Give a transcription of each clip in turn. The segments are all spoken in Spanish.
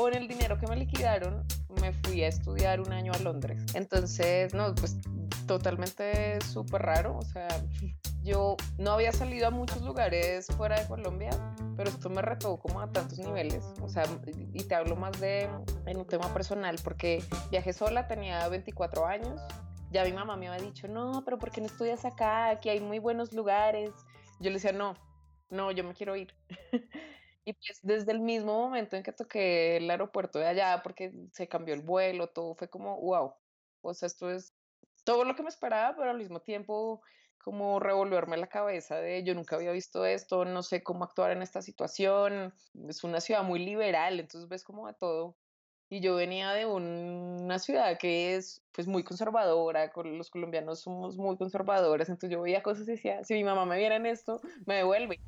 con el dinero que me liquidaron, me fui a estudiar un año a Londres. Entonces, no, pues totalmente súper raro. O sea, yo no había salido a muchos lugares fuera de Colombia, pero esto me retó como a tantos niveles. O sea, y te hablo más de en un tema personal, porque viajé sola, tenía 24 años. Ya mi mamá me había dicho, no, pero ¿por qué no estudias acá? Aquí hay muy buenos lugares. Yo le decía, no, no, yo me quiero ir. pues desde el mismo momento en que toqué el aeropuerto de allá, porque se cambió el vuelo, todo fue como, wow. O sea, esto es todo lo que me esperaba, pero al mismo tiempo como revolverme la cabeza de yo nunca había visto esto, no sé cómo actuar en esta situación. Es una ciudad muy liberal, entonces ves como a todo. Y yo venía de una ciudad que es pues muy conservadora, con los colombianos somos muy conservadores, entonces yo veía cosas y decía, si mi mamá me viera en esto, me devuelve.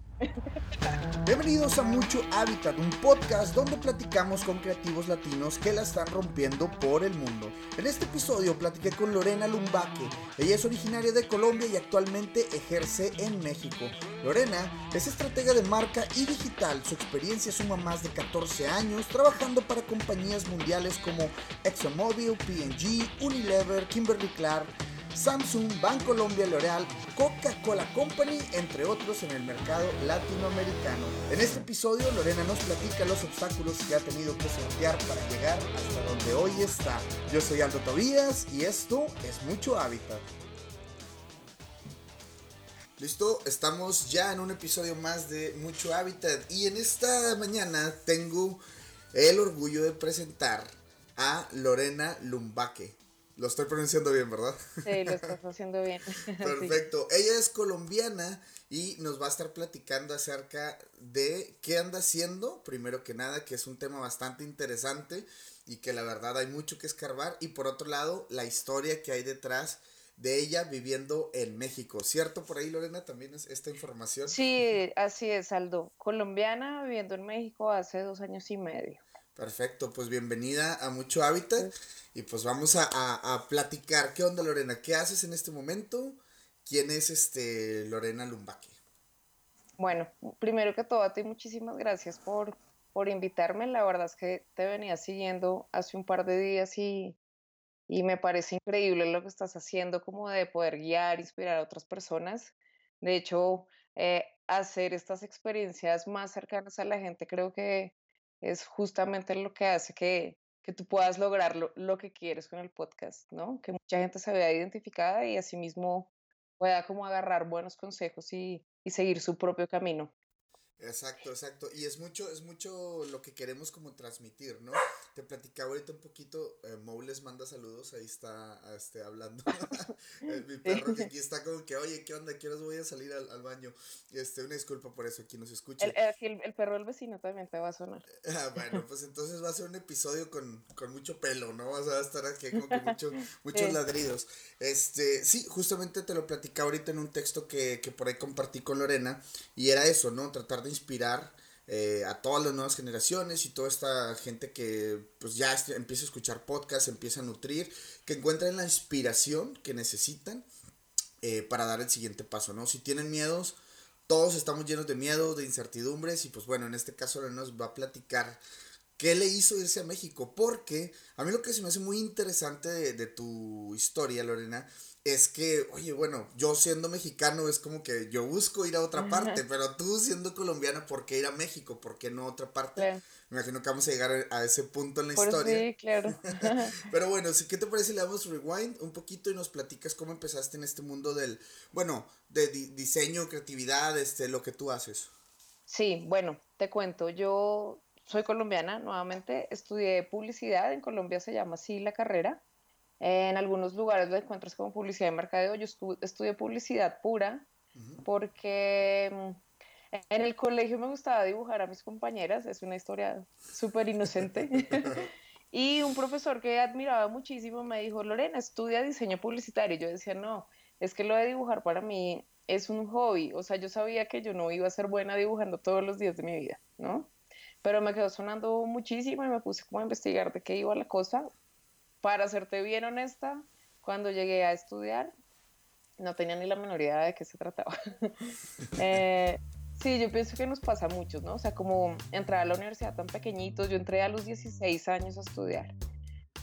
Bienvenidos a Mucho Hábitat, un podcast donde platicamos con creativos latinos que la están rompiendo por el mundo. En este episodio platiqué con Lorena Lumbaque. Ella es originaria de Colombia y actualmente ejerce en México. Lorena es estratega de marca y digital. Su experiencia suma más de 14 años trabajando para compañías mundiales como ExxonMobil, P&G, Unilever, Kimberly Clark, Samsung, Bancolombia, L'Oreal, Coca-Cola Company, entre otros en el mercado latinoamericano. En este episodio, Lorena nos platica los obstáculos que ha tenido que sortear para llegar hasta donde hoy está. Yo soy Aldo Tobías y esto es Mucho Hábitat. Listo, estamos ya en un episodio más de Mucho Hábitat y en esta mañana tengo el orgullo de presentar a Lorena Lumbaque. Lo estoy pronunciando bien, ¿verdad? Sí, lo estás haciendo bien. Perfecto. Ella es colombiana y nos va a estar platicando acerca de qué anda haciendo, primero que nada, que es un tema bastante interesante y que la verdad hay mucho que escarbar. Y por otro lado, la historia que hay detrás de ella viviendo en México. ¿Cierto por ahí, Lorena, también es esta información? Sí, así es, Aldo. Colombiana viviendo en México hace dos años y medio. Perfecto, pues bienvenida a Mucho Hábitat y pues vamos a, platicar. ¿Qué onda Lorena? ¿Qué haces en este momento? ¿Quién es este Lorena Lumbaque? Bueno, primero que todo a ti muchísimas gracias por, por invitarme. La verdad es que te venía siguiendo hace un par de días y, y me parece increíble lo que estás haciendo como de poder guiar, inspirar a otras personas. De hecho, eh, hacer estas experiencias más cercanas a la gente creo que es justamente lo que hace que, que tú puedas lograr lo, que quieres con el podcast, ¿no? Que mucha gente se vea identificada y asimismo pueda como agarrar buenos consejos y, y seguir su propio camino. Exacto, exacto. Y es mucho, es mucho lo que queremos como transmitir, ¿no? Te platicaba ahorita un poquito, eh, les manda saludos, ahí está este, hablando. Mi perro que aquí está como que, oye, ¿qué onda? ¿Qué voy a salir al, al, baño? Este, una disculpa por eso, aquí nos escucha. El, el, el, perro del vecino también te va a sonar. Ah, bueno, pues entonces va a ser un episodio con, con mucho pelo, ¿no? Vas a estar aquí con mucho, muchos ladridos. Este, sí, justamente te lo platicaba ahorita en un texto que, que por ahí compartí con Lorena, y era eso, ¿no? Tratar de inspirar eh, a todas las nuevas generaciones y toda esta gente que pues ya empieza a escuchar podcasts, empieza a nutrir, que encuentren la inspiración que necesitan eh, para dar el siguiente paso, ¿no? Si tienen miedos, todos estamos llenos de miedo, de incertidumbres y pues bueno, en este caso nos va a platicar qué le hizo irse a México, porque a mí lo que se me hace muy interesante de, de tu historia, Lorena, es que, oye, bueno, yo siendo mexicano es como que yo busco ir a otra parte, pero tú siendo colombiana, ¿por qué ir a México? ¿Por qué no a otra parte? Me imagino que vamos a llegar a ese punto en la historia. Sí, claro. pero bueno, ¿qué te parece le damos rewind un poquito y nos platicas cómo empezaste en este mundo del, bueno, de diseño, creatividad, este, lo que tú haces? Sí, bueno, te cuento, yo soy colombiana, nuevamente, estudié publicidad, en Colombia se llama así la carrera en algunos lugares lo encuentras como publicidad de mercadeo. Yo estudié publicidad pura porque mm, en el colegio me gustaba dibujar a mis compañeras. Es una historia súper inocente. y un profesor que admiraba muchísimo me dijo, Lorena, estudia diseño publicitario. yo decía, no, es que lo de dibujar para mí es un hobby. O sea, yo sabía que yo no iba a ser buena dibujando todos los días de mi vida, ¿no? Pero me quedó sonando muchísimo y me puse como a investigar de qué iba la cosa para serte bien honesta, cuando llegué a estudiar, no tenía ni la menor idea de qué se trataba. Eh, Sí, yo pienso que nos pasa a muchos, ¿no? O sea, como entrar a la universidad tan pequeñitos, yo entré a los 16 años a estudiar.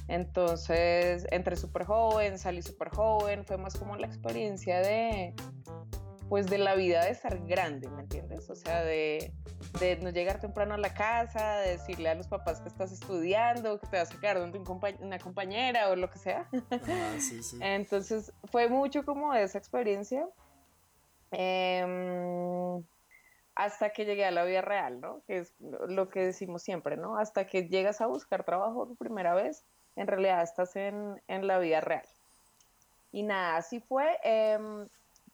Entonces, entré súper joven, salí súper joven, fue más como la experiencia de, pues, de la vida de estar grande, ¿me entiendes? O sea, de, de no llegar temprano a la casa, de decirle a los papás que estás estudiando, que te vas a quedar donde una compañera o lo que sea. Ah, sí, sí. Entonces, fue mucho como esa experiencia. Eh, hasta que llegué a la vida real, ¿no? Que es lo que decimos siempre, ¿no? Hasta que llegas a buscar trabajo por primera vez, en realidad estás en, en la vida real. Y nada, así fue. Em,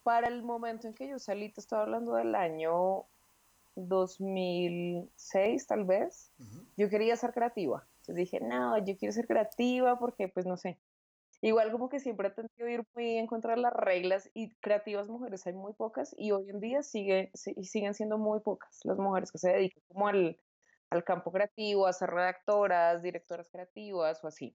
para el momento en que yo salí, te estoy hablando del año 2006 tal vez, yo quería ser creativa. Entonces dije, no, yo quiero ser creativa porque, pues no sé, Igual como que siempre he tenido ir muy en contra de las reglas y creativas mujeres hay muy pocas y hoy en día sigue, siguen siendo muy pocas las mujeres que se dedican como al, al campo creativo, a ser redactoras, directoras creativas o así.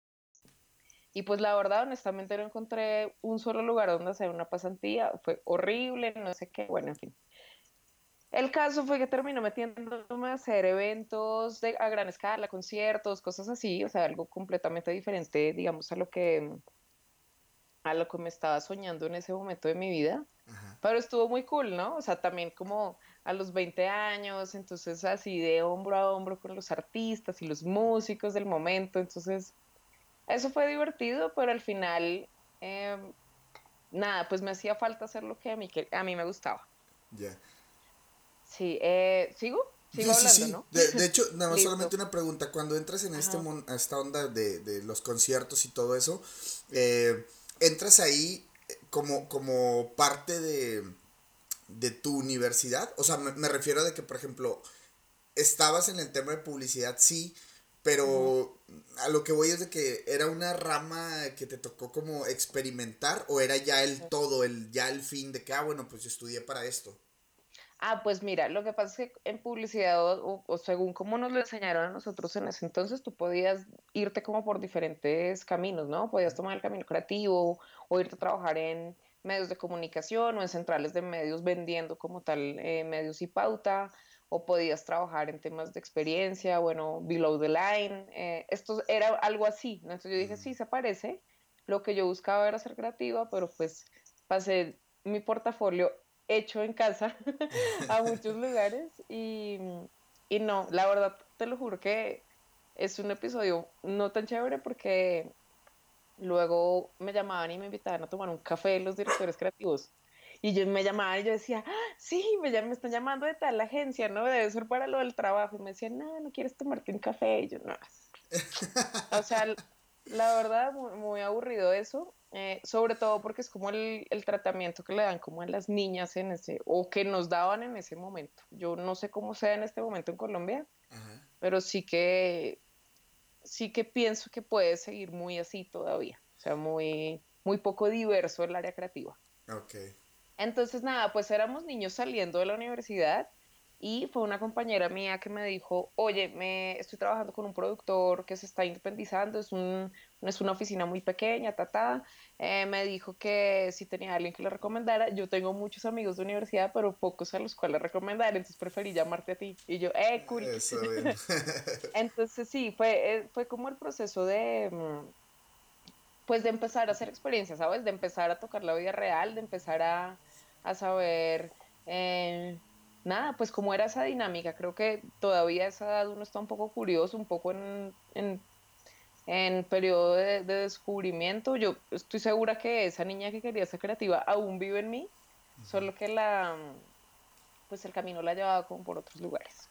Y pues la verdad, honestamente, no encontré un solo lugar donde hacer una pasantía. Fue horrible, no sé qué, bueno, en fin. El caso fue que terminó metiéndome a hacer eventos de, a gran escala, conciertos, cosas así, o sea, algo completamente diferente, digamos, a lo que a lo que me estaba soñando en ese momento de mi vida. Pero estuvo muy cool, ¿no? O sea, también como a los 20 años, entonces así de hombro a hombro con los artistas y los músicos del momento. Entonces, eso fue divertido, pero al final, em, nada, pues me hacía falta hacer lo que a mí, a mí me gustaba. Ya. Sí, eh, ¿sigo? Sigo hablando, ¿no? De, hecho, nada más solamente una pregunta. Cuando entras en este esta onda de, de, los conciertos y todo eso, eh, ¿entras ahí como, como parte de, de tu universidad? O sea, me, refiero a que, por ejemplo, estabas en el tema de publicidad, sí, pero a lo que voy es de que era una rama que te tocó como experimentar o era ya el todo, el ya el fin de que, ah, bueno, pues yo estudié para esto. Ah, pues mira, lo que pasa es que en publicidad o, según como nos lo enseñaron a nosotros en ese entonces, tú podías irte como por diferentes caminos, ¿no? Podías tomar el camino creativo o irte a trabajar en medios de comunicación o en centrales de medios vendiendo como tal eh, medios y pauta, o podías trabajar en temas de experiencia, bueno, below the line. Eh, esto era algo así, ¿no? Entonces yo dije, sí, se parece. Lo que yo buscaba era ser creativa, pero pues pasé mi portafolio hecho en casa a muchos lugares y, y, no, la verdad te lo juro que es un episodio no tan chévere porque luego me llamaban y me invitaban a tomar un café los directores creativos y yo me llamaban y yo decía, ah, sí, me, me están llamando de tal agencia, ¿no? Debe ser para lo del trabajo. Y me decían, no, no quieres tomarte un café. Y yo, no. o sea, la verdad, muy aburrido eso. Eh, sobre todo porque es como el, el, tratamiento que le dan como a las niñas en ese, o que nos daban en ese momento. Yo no sé cómo sea en este momento en Colombia, pero sí que, sí que pienso que puede seguir muy así todavía, o sea, muy, muy poco diverso el área creativa. Okay. Entonces, nada, pues éramos niños saliendo de la universidad y fue una compañera mía que me dijo, oye, me estoy trabajando con un productor que se está independizando, es, un, es una oficina muy pequeña, ta, eh, me dijo que si tenía alguien que le recomendara, yo tengo muchos amigos de universidad, pero pocos a los cuales recomendar, entonces preferí llamarte a ti. Y yo, eh, cool. entonces sí, fue, eh, fue como el proceso de, mm, pues de empezar a hacer experiencias, ¿sabes? De empezar a tocar la vida real, de empezar a, a saber... Eh, nada, pues como era esa dinámica, creo que todavía a esa edad uno está un poco curioso, un poco en, en, periodo de, descubrimiento. Yo estoy segura que esa niña que quería ser creativa aún vive en mí, solo que la, pues el camino la llevaba como por otros lugares.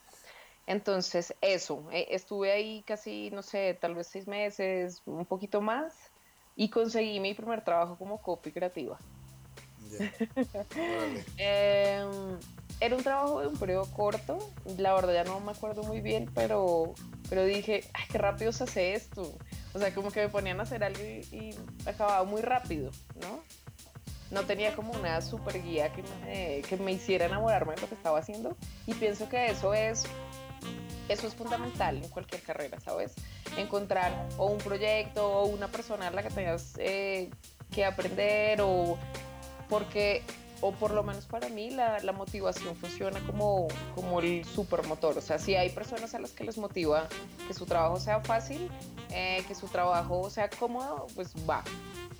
Entonces, eso, eh, estuve ahí casi, no sé, tal vez seis meses, un poquito más, y conseguí mi primer trabajo como copy creativa. era un trabajo de un periodo corto, la verdad ya no me acuerdo muy bien, pero, pero dije, ay, qué rápido se hace esto. O sea, como que me ponían a hacer algo y, acababa muy rápido, ¿no? No tenía como una super guía que me, que me hiciera enamorarme de lo que estaba haciendo y pienso que eso es, eso es fundamental en cualquier carrera, ¿sabes? Encontrar o un proyecto o una persona a la que tengas eh, que aprender o porque o por lo menos para mí, la, motivación funciona como, como el supermotor. O sea, si hay personas a las que les motiva que su trabajo sea fácil, eh, que su trabajo sea cómodo, pues va.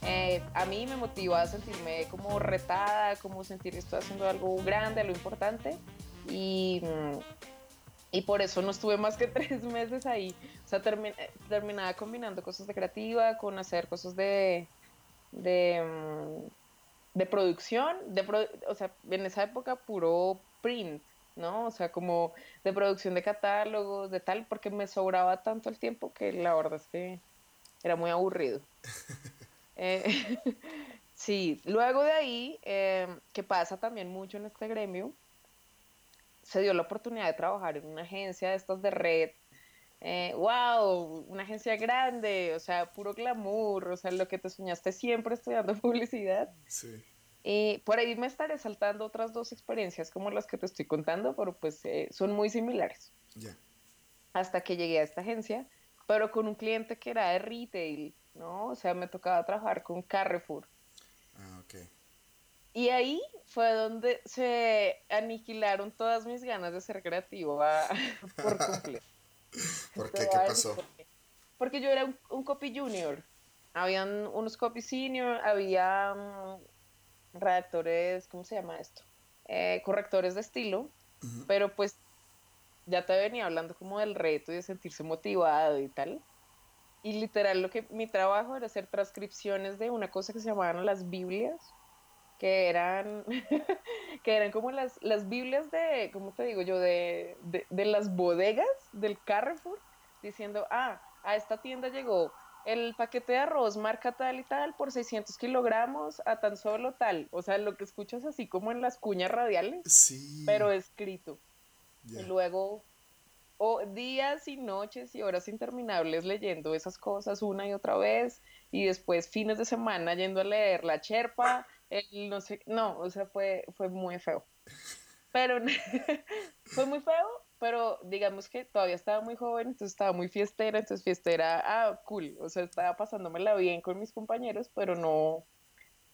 Eh, a mí me motiva a sentirme como retada, como sentir que estoy haciendo algo grande, algo importante. Y, mm, y por eso no estuve más que tres meses ahí. O sea, terminaba combinando cosas de creativa con hacer cosas de, de, mm, de producción. De o sea, en esa época puro print, ¿no? O sea, como de producción de catálogos, de tal, porque me sobraba tanto el tiempo que la verdad es que era muy aburrido. Eh, sí, luego de ahí, eh, que pasa también mucho en este gremio, se dio la oportunidad de trabajar en una agencia de estas de red. Eh, wow, una agencia grande, o sea, puro glamour, o sea, lo que te soñaste siempre estudiando publicidad. Sí. Y por ahí me estaré saltando otras dos experiencias como las que te estoy contando, pero pues eh, son muy similares. Ya. Hasta que llegué a esta agencia, pero con un cliente que era de retail, ¿no? O sea, me tocaba trabajar con Carrefour. Ah, ok. Y ahí fue donde se aniquilaron todas mis ganas de ser creativo por completo. ¿Por qué? ¿Qué pasó? Porque yo era un, copy junior. Habían unos copy senior, había mm, redactores, ¿cómo se llama esto? Eh, correctores de estilo, pero pues ya te venía hablando como del reto y de sentirse motivado y tal. Y literal lo que mi trabajo era hacer transcripciones de una cosa que se llamaban las Biblias, que eran, que eran como las, las Biblias de, ¿cómo te digo yo? De, de, las bodegas del Carrefour, diciendo, ah, a esta tienda llegó el paquete de arroz marca tal y tal por 600 kilogramos a tan solo tal. O sea, lo que escuchas así como en las cuñas radiales, sí. pero escrito. Y luego o días y noches y horas interminables leyendo esas cosas una y otra vez y después fines de semana yendo a leer la cherpa, no sé, o sea, fue, fue muy feo. Pero fue muy feo, pero digamos que todavía estaba muy joven, entonces estaba muy fiestera, entonces fiestera, ah, cool, o sea, estaba pasándomela bien con mis compañeros, pero no,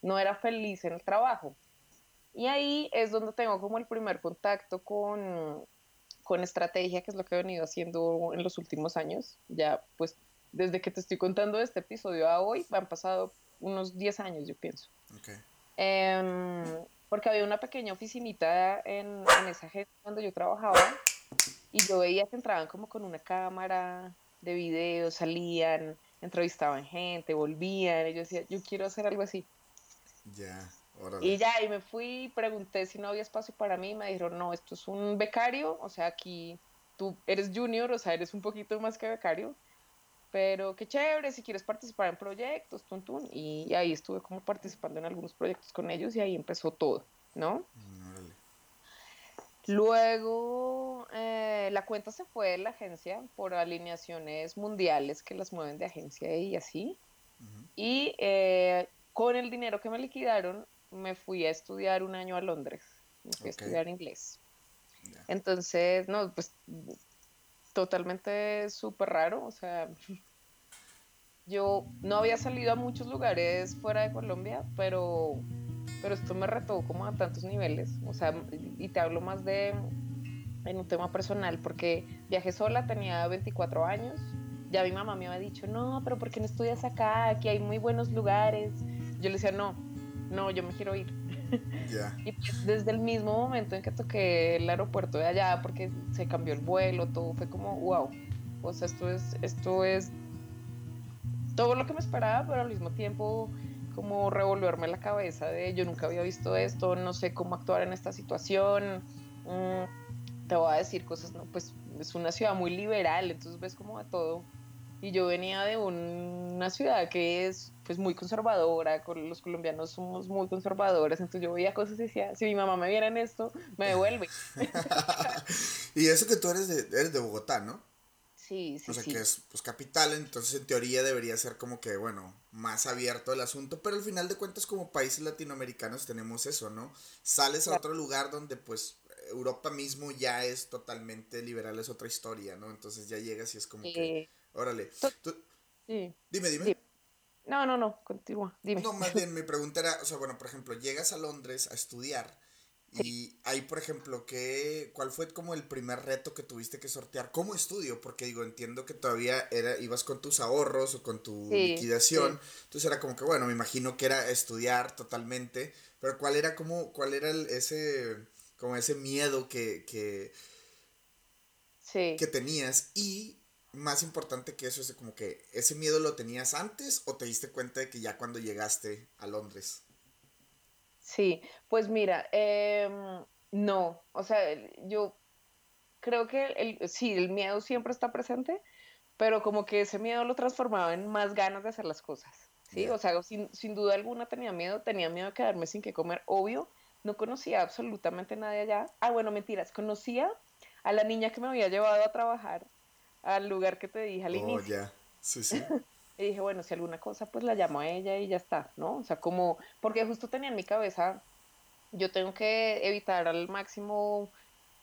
no era feliz en el trabajo. Y ahí es donde tengo como el primer contacto con, con estrategia, que es lo que he venido haciendo en los últimos años. Ya, pues, desde que te estoy contando este episodio a hoy, han pasado unos 10 años, yo pienso. Em, porque había una pequeña oficinita en, en esa agencia donde yo trabajaba y yo veía que entraban como con una cámara de video, salían, entrevistaban gente, volvían, y yo decía, yo quiero hacer algo así. Ya. Y ya, y me fui, pregunté si no había espacio para mí, me dijeron, no, esto es un becario, o sea, aquí tú eres junior, o sea, eres un poquito más que becario, pero qué chévere, si quieres participar en proyectos, tun, tun. Y ahí estuve como participando en algunos proyectos con ellos y ahí empezó todo, ¿no? Luego, eh, la cuenta se fue de la agencia por alineaciones mundiales que las mueven de agencia y así. Y eh, con el dinero que me liquidaron, me fui a estudiar un año a Londres. Me fui a estudiar inglés. Entonces, no, pues totalmente súper raro. O sea, yo no había salido a muchos lugares fuera de Colombia, pero, pero esto me retó como a tantos niveles. O sea, y te hablo más de en un tema personal, porque viajé sola, tenía 24 años. Ya mi mamá me había dicho, no, pero ¿por qué no estudias acá? Aquí hay muy buenos lugares. Yo le decía, no, no, yo me quiero ir. Y pues, desde el mismo momento en que toqué el aeropuerto de allá, porque se cambió el vuelo, todo fue como, wow, o sea, esto es, esto es todo lo que me esperaba, pero al mismo tiempo como revolverme la cabeza de yo nunca había visto esto, no sé cómo actuar en esta situación. Mm, te voy a decir cosas, no, pues es una ciudad muy liberal, entonces ves como de todo y yo venía de una ciudad que es pues muy conservadora, con los colombianos somos muy conservadores, entonces yo veía cosas y decía, si mi mamá me viera en esto, me devuelve. y eso que tú eres de, eres de Bogotá, ¿no? Sí, sí. O sea, que es pues capital, entonces en teoría debería ser como que, bueno, más abierto el asunto, pero al final de cuentas como países latinoamericanos tenemos eso, ¿no? Sales a otro lugar donde pues Europa mismo ya es totalmente liberal, es otra historia, ¿no? Entonces ya llegas y es como que Órale. Dime, dime. No, no, no, continúa, dime. No, más bien mi pregunta era, o sea, bueno, por ejemplo, llegas a Londres a estudiar y ahí, por ejemplo, ¿qué, ¿cuál fue como el primer reto que tuviste que sortear como estudio? Porque digo, entiendo que todavía era, ibas con tus ahorros o con tu liquidación. Entonces era como que, bueno, me imagino que era estudiar totalmente. Pero ¿cuál era como, cuál era ese, como ese miedo que, que, que tenías? Y más importante que eso es como que, ¿ese miedo lo tenías antes o te diste cuenta de que ya cuando llegaste a Londres? Sí, pues mira, em, no, o sea, yo creo que el, sí, el miedo siempre está presente, pero como que ese miedo lo transformaba en más ganas de hacer las cosas, ¿sí? O sea, sin, sin, duda alguna tenía miedo, tenía miedo de quedarme sin qué comer, obvio, no conocía absolutamente nadie allá. Ah, bueno, mentiras, conocía a la niña que me había llevado a trabajar al lugar que te dije al oh, inicio. ya, sí, sí. Y dije, bueno, si alguna cosa, pues la llamo a ella y ya está, ¿no? O sea, como, porque justo tenía en mi cabeza, yo tengo que evitar al máximo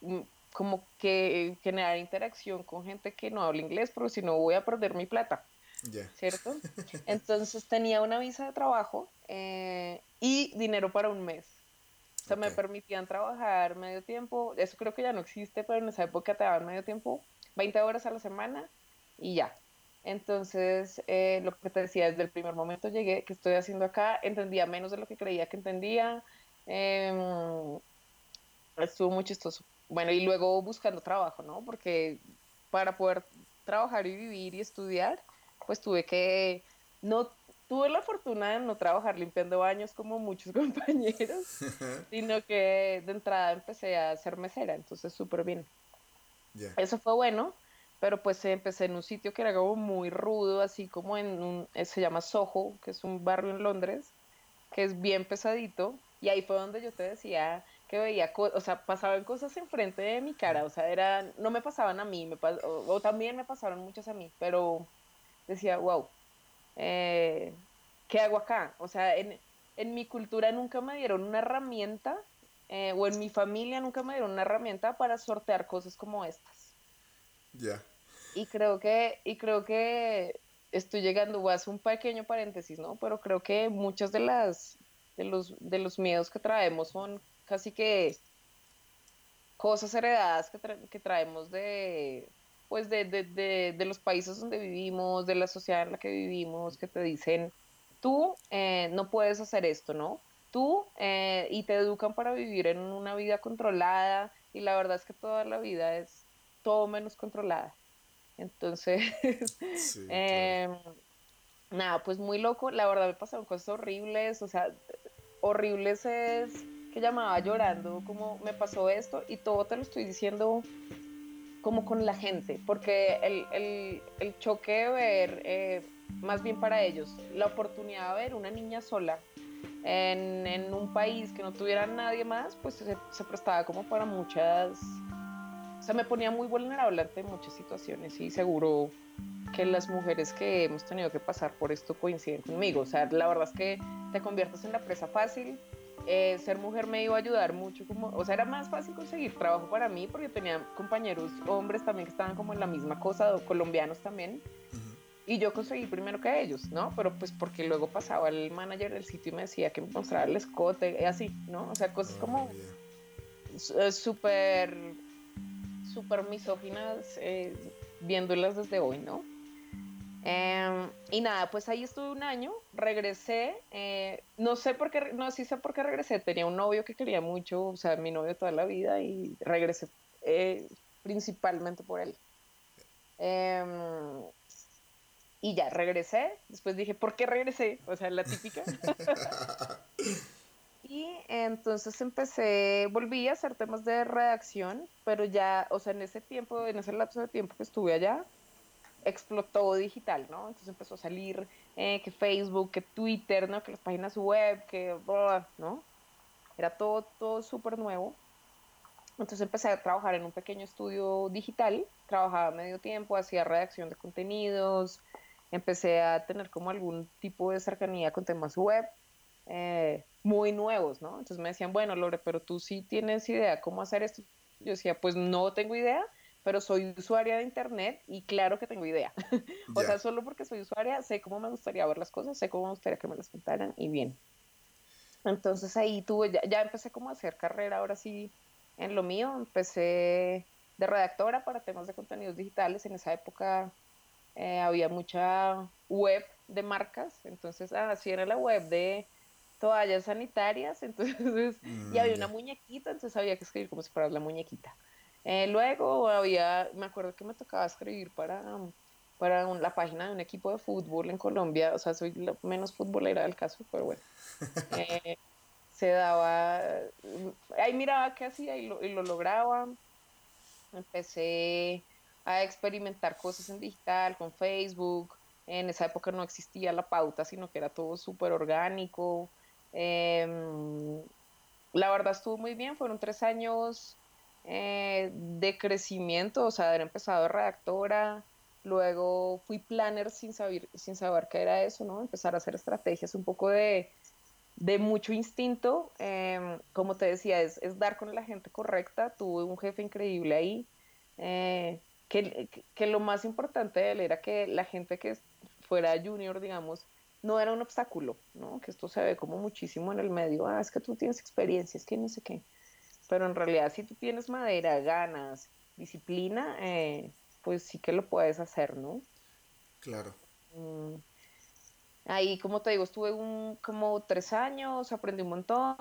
mm, como que generar interacción con gente que no habla inglés, porque si no voy a perder mi plata. ¿Cierto? Entonces tenía una visa de trabajo eh, y dinero para un mes. O sea, me permitían trabajar medio tiempo. Eso creo que ya no existe, pero en esa época te daban medio tiempo, 20 horas a la semana y ya. Entonces, eh, lo que te decía, desde el primer momento llegué, que estoy haciendo acá, entendía menos de lo que creía que entendía. Em, estuvo muy chistoso. Bueno, y luego buscando trabajo, ¿no? Porque para poder trabajar y vivir y estudiar, pues tuve que, no, tuve la fortuna de no trabajar limpiando baños como muchos compañeros, sino que de entrada empecé a ser mesera, entonces súper bien. Eso fue bueno, pero pues empecé en un sitio que era como muy rudo, así como en un, eh, se llama Soho, que es un barrio en Londres, que es bien pesadito, y ahí fue donde yo te decía que veía, o sea, pasaban cosas enfrente de mi cara, o sea, eran, no me pasaban a mí, me o, también me pasaron muchas a mí, pero decía, wow, eh, ¿qué hago acá? O sea, en, en, mi cultura nunca me dieron una herramienta, eh, o en mi familia nunca me dieron una herramienta para sortear cosas como estas. Ya. Y creo que, y creo que estoy llegando, voy a hacer un pequeño paréntesis, ¿no? Pero creo que muchas de las, de los, de los miedos que traemos son casi que cosas heredadas que, que traemos de, pues de, de, de, de, los países donde vivimos, de la sociedad en la que vivimos, que te dicen, tú eh, no puedes hacer esto, ¿no? Tú, eh, y te educan para vivir en una vida controlada, y la verdad es que toda la vida es todo menos controlada. Entonces, em, nada, pues muy loco. La verdad me pasaron cosas horribles, o sea, horribles es que llamaba llorando, como me pasó esto, y todo te lo estoy diciendo como con la gente, porque el, el, choque de ver, eh, más bien para ellos, la oportunidad de ver una niña sola en, en un país que no tuviera nadie más, pues se, se prestaba como para muchas o sea, me ponía muy vulnerable ante muchas situaciones y seguro que las mujeres que hemos tenido que pasar por esto coinciden conmigo. O sea, la verdad es que te conviertes en la presa fácil. Eh, ser mujer me iba a ayudar mucho, como, o sea, era más fácil conseguir trabajo para mí porque tenía compañeros hombres también que estaban como en la misma cosa, colombianos también. Y yo conseguí primero que ellos, ¿no? Pero pues porque luego pasaba el manager del sitio y me decía que me mostrara el escote, así, ¿no? O sea, cosas como eh, súper súper misóginas eh, viéndolas desde hoy, ¿no? Em, y nada, pues ahí estuve un año, regresé, eh, no sé por qué, no, sí sé por qué regresé, tenía un novio que quería mucho, o sea, mi novio toda la vida y regresé eh, principalmente por él. Y ya, regresé, después dije, ¿por qué regresé? O sea, la típica. Y entonces empecé, volví a hacer temas de redacción, pero ya, o sea, en ese tiempo, en ese lapso de tiempo que estuve allá, explotó digital, ¿no? Entonces empezó a salir eh, que Facebook, que Twitter, ¿no? Que las páginas web, que, ¿no? Era todo, todo súper nuevo. Entonces empecé a trabajar en un pequeño estudio digital, trabajaba medio tiempo, hacía redacción de contenidos, empecé a tener como algún tipo de cercanía con temas web. Eh, muy nuevos, ¿no? Entonces me decían, bueno, Lore, pero tú sí tienes idea cómo hacer esto. Yo decía, pues no tengo idea, pero soy usuaria de internet y claro que tengo idea. o sea, sea, solo porque soy usuaria, sé cómo me gustaría ver las cosas, sé cómo me gustaría que me las contaran y bien. Entonces ahí tuve, ya, ya empecé como a hacer carrera, ahora sí, en lo mío, empecé de redactora para temas de contenidos digitales. En esa época eh, había mucha web de marcas, entonces así ah, era la web de toallas sanitarias, entonces, y había mm, una muñequita, entonces había que escribir como si fuera la muñequita. Eh, luego había, me acuerdo que me tocaba escribir para, para la página de un equipo de fútbol en Colombia, o sea, soy la menos futbolera del caso, pero bueno. Eh, se daba, ahí miraba qué hacía y lo, y lo lograba. Empecé a experimentar cosas en digital con Facebook. En esa época no existía la pauta, sino que era todo súper orgánico. Em, la verdad estuvo muy bien, fueron tres años eh, de crecimiento, o sea, haber empezado redactora, luego fui planner sin saber, sin saber qué era eso, ¿no? Empezar a hacer estrategias, un poco de, de mucho instinto, em, como te decía, es, es, dar con la gente correcta, tuve un jefe increíble ahí, eh, que, que, lo más importante de él era que la gente que fuera junior, digamos, no era un obstáculo, ¿no? Que esto se ve como muchísimo en el medio, ah, es que tú tienes experiencia, es que no sé qué. Pero en realidad si tú tienes madera, ganas, disciplina, eh, pues sí que lo puedes hacer, ¿no? Claro. Mm. Ahí, como te digo, estuve un, como tres años, aprendí un montón,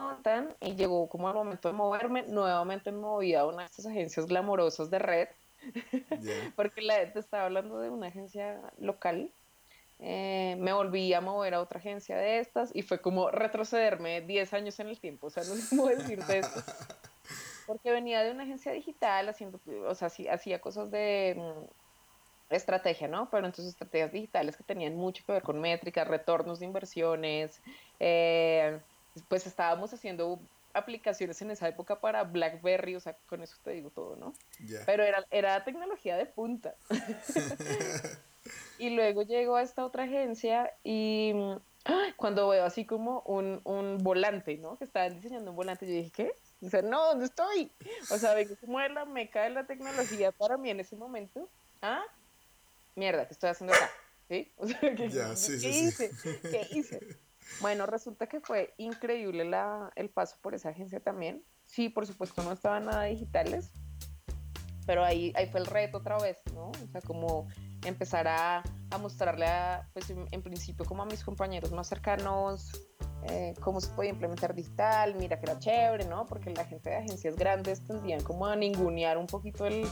y llegó como el momento de moverme. Nuevamente me moví a una de estas agencias glamorosas de red, porque la, te estaba hablando de una agencia local eh, me volví a mover a otra agencia de estas y fue como retrocederme 10 años en el tiempo, o sea, no sé cómo decirte esto. Porque venía de una agencia digital haciendo, o sea, hacía cosas de mm, estrategia, ¿no? Pero entonces estrategias digitales que tenían mucho que ver con métricas, retornos de inversiones, eh, pues estábamos haciendo aplicaciones en esa época para BlackBerry, o sea, con eso te digo todo, ¿no? Pero era, era tecnología de punta. Y luego llego a esta otra agencia y ¡ah! cuando veo así como un, un volante, ¿no? Que estaban diseñando un volante, yo dije, ¿qué? Dice, no, ¿dónde estoy? O sea, vengo como es la meca de la tecnología para mí en ese momento. ¿Ah? Mierda, ¿qué estoy haciendo acá? ¿Sí? O sea, ¿qué, ¿qué hice? ¿Qué hice? Bueno, resulta que fue increíble el paso por esa agencia también. Sí, por supuesto, no estaban nada digitales, pero ahí, ahí fue el reto otra vez, ¿no? O sea, como empezar a, a mostrarle, a, pues en, principio como a mis compañeros más cercanos, eh, cómo se puede implementar digital, mira que era chévere, ¿no? Porque la gente de agencias grandes tendían como a ningunear un poquito el,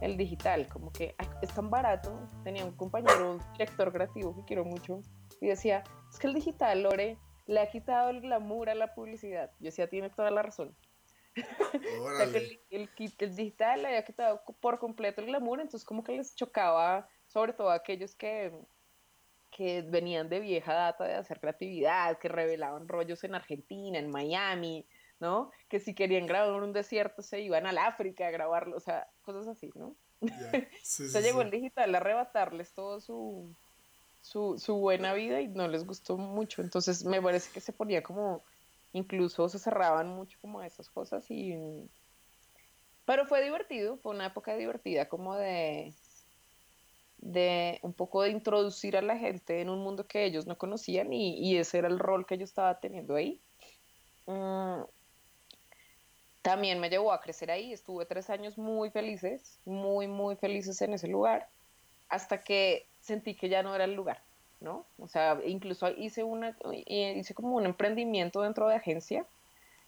el digital, como que es tan barato. Tenía un compañero, director creativo que quiero mucho, y decía, es que el digital, Lore, le ha quitado el glamour a la publicidad. Yo decía, tiene toda la razón. o sea, que el, el, el, digital le había quitado por completo el glamour, entonces como que les chocaba sobre todo aquellos que, que venían de vieja data de hacer creatividad, que revelaban rollos en Argentina, en Miami, ¿no? Que si querían grabar un desierto se iban al África a grabarlo, o sea, cosas así, ¿no? se llegó el digital a arrebatarles todo su, su, su, buena vida y no les gustó mucho. Entonces me parece que se ponía como, incluso se cerraban mucho como esas cosas y... Pero fue divertido, fue una época divertida como de, de un poco de introducir a la gente en un mundo que ellos no conocían y, ese era el rol que yo estaba teniendo ahí. Mm, también me llevó a crecer ahí, estuve tres años muy felices, muy, muy felices en ese lugar, hasta que sentí que ya no era el lugar, ¿no? O sea, incluso hice, una, hice como un emprendimiento dentro de agencia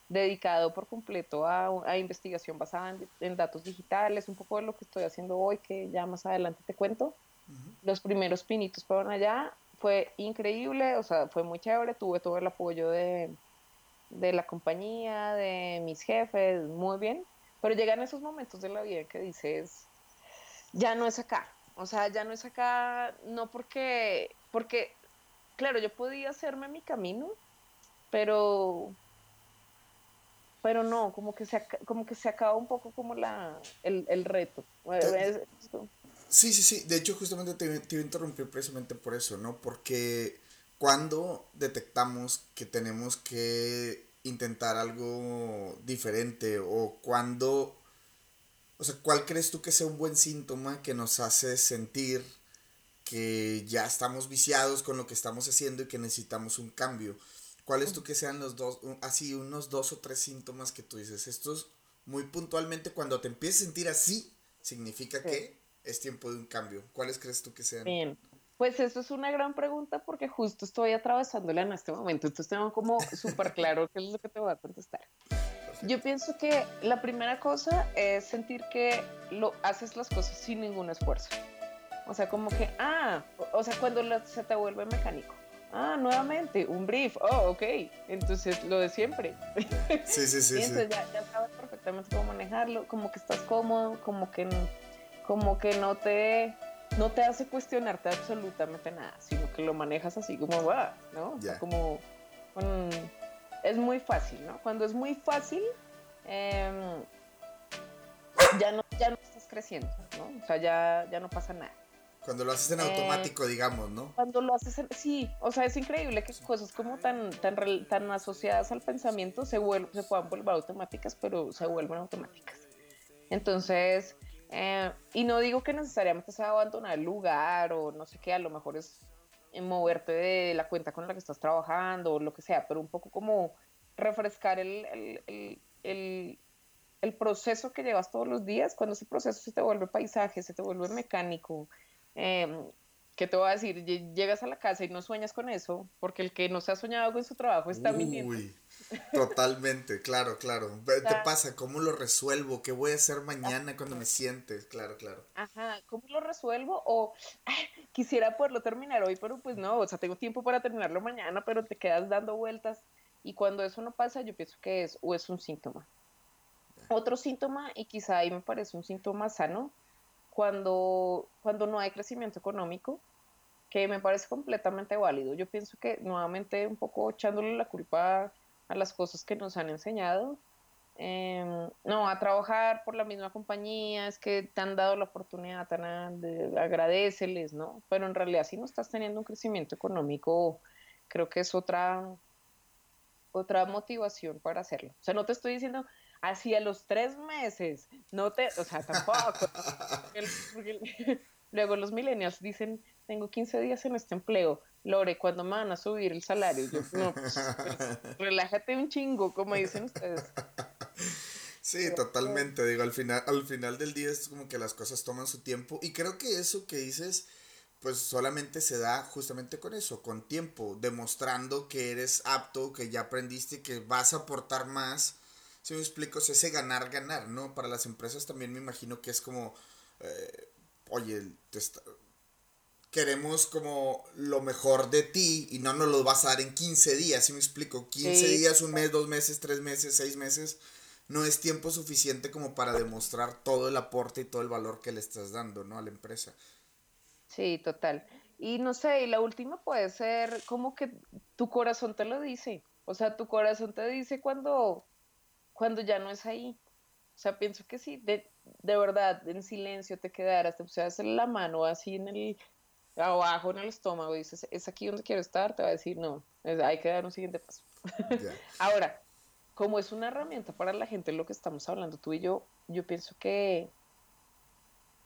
dedicado por completo a, investigación basada en, datos digitales, un poco de lo que estoy haciendo hoy, que ya más adelante te cuento. Los primeros pinitos fueron allá, fue increíble, o sea, fue muy chévere, tuve todo el apoyo de, de la compañía, de mis jefes, muy bien, pero llegan esos momentos de la vida que dices, ya no es acá, o sea, ya no es acá, no porque, porque, claro, yo podía hacerme mi camino, pero pero no, como que se, como que se acaba un poco como la, el, el reto. Sí, sí, sí. De hecho, justamente te, te iba a interrumpir precisamente por eso, ¿no? Porque cuando detectamos que tenemos que intentar algo diferente o cuando, o sea, ¿cuál crees tú que sea un buen síntoma que nos hace sentir que ya estamos viciados con lo que estamos haciendo y que necesitamos un cambio. ¿Cuáles tú que sean los dos, así unos dos o tres síntomas que tú dices? Estos muy puntualmente cuando te empieces a sentir así, significa que es tiempo de un cambio. ¿Cuáles crees tú que sean? Bien, pues eso es una gran pregunta porque justo estoy atravesándola en este momento, entonces tengo como súper claro qué es lo que te voy a contestar. Yo pienso que la primera cosa es sentir que lo haces las cosas sin ningún esfuerzo. O sea, como que, ah, o sea, cuando se te vuelve mecánico. Ah, nuevamente, un brief. Oh, ok. Entonces, lo de siempre. Sí, sí, sí. y entonces Ya, ya, sabes perfectamente cómo manejarlo, como que estás cómodo, como que, como que no te no te hace cuestionarte absolutamente nada, sino que lo manejas así como va, ¿no? O sea, como es muy fácil, ¿no? Cuando es muy fácil, em, ya, no, ya no estás creciendo, ¿no? O sea, ya, ya no pasa nada. Cuando lo haces en automático, digamos, ¿no? Cuando lo haces en, sí, o sea, es increíble que cosas como tan, tan, tan asociadas al pensamiento se, se puedan volver automáticas, pero se vuelven automáticas. Entonces, eh, y no digo que necesariamente sea abandonar el lugar o no sé qué, a lo mejor es moverte de la cuenta con la que estás trabajando o lo que sea, pero un poco como refrescar el, el, el, el, proceso que llevas todos los días, cuando ese proceso se te vuelve paisaje, se te vuelve mecánico, eh, ¿qué te voy a decir? Llegas a la casa y no sueñas con eso, porque el que no se ha soñado con su trabajo está mintiendo. Totalmente, claro, claro. Te pasa, ¿cómo lo resuelvo? ¿Qué voy a hacer mañana cuando me sientes? Claro, claro. Ajá, ¿cómo lo resuelvo? O quisiera poderlo terminar hoy, pero pues no, o sea, tengo tiempo para terminarlo mañana, pero te quedas dando vueltas. Y cuando eso no pasa, yo pienso que es o es un síntoma. Otro síntoma, y quizá ahí me parece un síntoma sano, cuando, cuando no hay crecimiento económico, que me parece completamente válido. Yo pienso que nuevamente un poco echándole la culpa a las cosas que nos han enseñado. Em, no, a trabajar por la misma compañía, es que te han dado la oportunidad, tan de, agradeceles, ¿no? Pero en realidad si no estás teniendo un crecimiento económico, creo que es otra, otra motivación para hacerlo. O sea, no te estoy diciendo así a los tres meses, no te, o sea, tampoco. luego los millennials dicen, tengo 15 días en este empleo. Lore, ¿cuándo me van a subir el salario? Yo, no, pues, pues, relájate un chingo, como dicen ustedes. Sí, totalmente. Digo, al final, al final del día es como que las cosas toman su tiempo. Y creo que eso que dices, pues solamente se da justamente con eso, con tiempo, demostrando que eres apto, que ya aprendiste, que vas a aportar más. Si me explico, es ese ganar, ganar, ¿no? Para las empresas también me imagino que es como, eh, oye, te está, queremos como lo mejor de ti y no nos lo vas a dar en 15 días, ¿sí me explico? 15 días, un mes, dos meses, tres meses, seis meses, no es tiempo suficiente como para demostrar todo el aporte y todo el valor que le estás dando, ¿no? A la empresa. Sí, total. Y no sé, y la última puede ser como que tu corazón te lo dice. O sea, tu corazón te dice cuando, cuando ya no es ahí. O sea, pienso que sí, de, de verdad, en silencio te quedaras, te pusieras la mano así en el, abajo en el estómago dices, ¿es aquí donde quiero estar? Te va a decir, no, hay que dar un siguiente paso. Ahora, como es una herramienta para la gente lo que estamos hablando tú y yo, yo pienso que...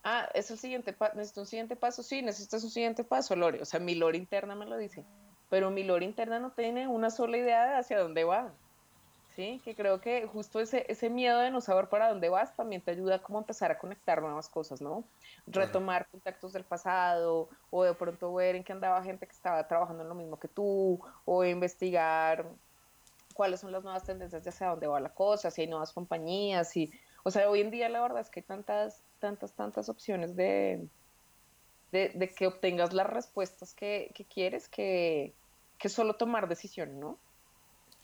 Ah, es el siguiente paso, necesito un siguiente paso, sí, necesitas un siguiente paso, Lore. O sea, mi Lore interna me lo dice, pero mi Lore interna no tiene una sola idea de hacia dónde va. Sí, que creo que justo ese, ese miedo de no saber para dónde vas también te ayuda como a empezar a conectar nuevas cosas, ¿no? Retomar contactos del pasado o de pronto ver en qué andaba gente que estaba trabajando en lo mismo que tú o investigar cuáles son las nuevas tendencias de hacia dónde va la cosa, si hay nuevas compañías y, o sea, hoy en día la verdad es que hay tantas, tantas, tantas opciones de, de, que obtengas las respuestas que, que quieres que, que solo tomar decisiones, ¿no?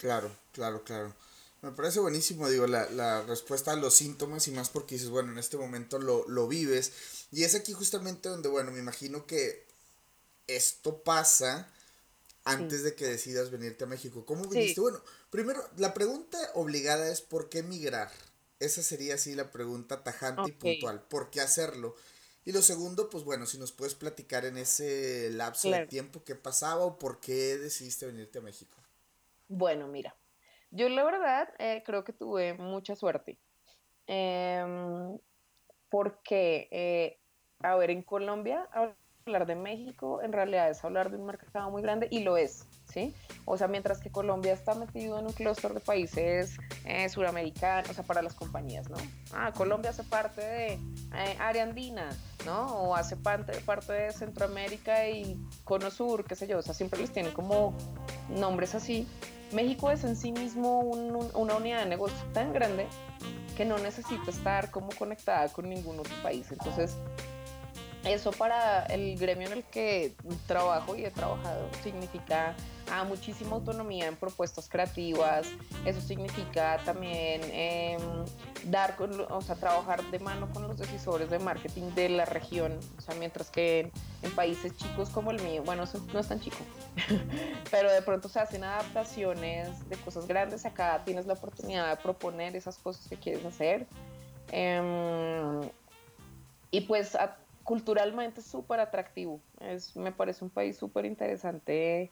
Claro, claro, claro. Me parece buenísimo, digo, la, la, respuesta a los síntomas y más porque dices, bueno, en este momento lo, lo vives. Y es aquí justamente donde, bueno, me imagino que esto pasa antes de que decidas venirte a México. ¿Cómo viniste? Bueno, primero, la pregunta obligada es ¿por qué migrar? Esa sería así la pregunta tajante y puntual. ¿Por qué hacerlo? Y lo segundo, pues bueno, si nos puedes platicar en ese lapso de tiempo que pasaba o por qué decidiste venirte a México. Bueno, mira, yo la verdad eh, creo que tuve mucha suerte. Em, porque, eh, a ver, en Colombia hablar de México en realidad es hablar de un mercado muy grande y lo es, ¿sí? O sea, mientras que Colombia está metido en un clúster de países eh, suramericanos, o sea, para las compañías, ¿no? Ah, Colombia hace parte de eh, área andina, ¿no? O hace parte, parte de Centroamérica y Cono Sur, qué sé yo, o sea, siempre les tienen como nombres así. México es en sí mismo una unidad de negocio tan grande que no necesita estar como conectada con ningún otro país. Entonces, eso para el gremio en el que trabajo y he trabajado significa ah, muchísima autonomía en propuestas creativas, eso significa también em, dar, o sea, trabajar de mano con los decisores de marketing de la región, o sea, mientras que en, países chicos como el mío, bueno, no es tan chico, pero de pronto se hacen adaptaciones de cosas grandes, acá tienes la oportunidad de proponer esas cosas que quieres hacer. Em, y pues a, culturalmente súper atractivo. Es, me parece un país súper interesante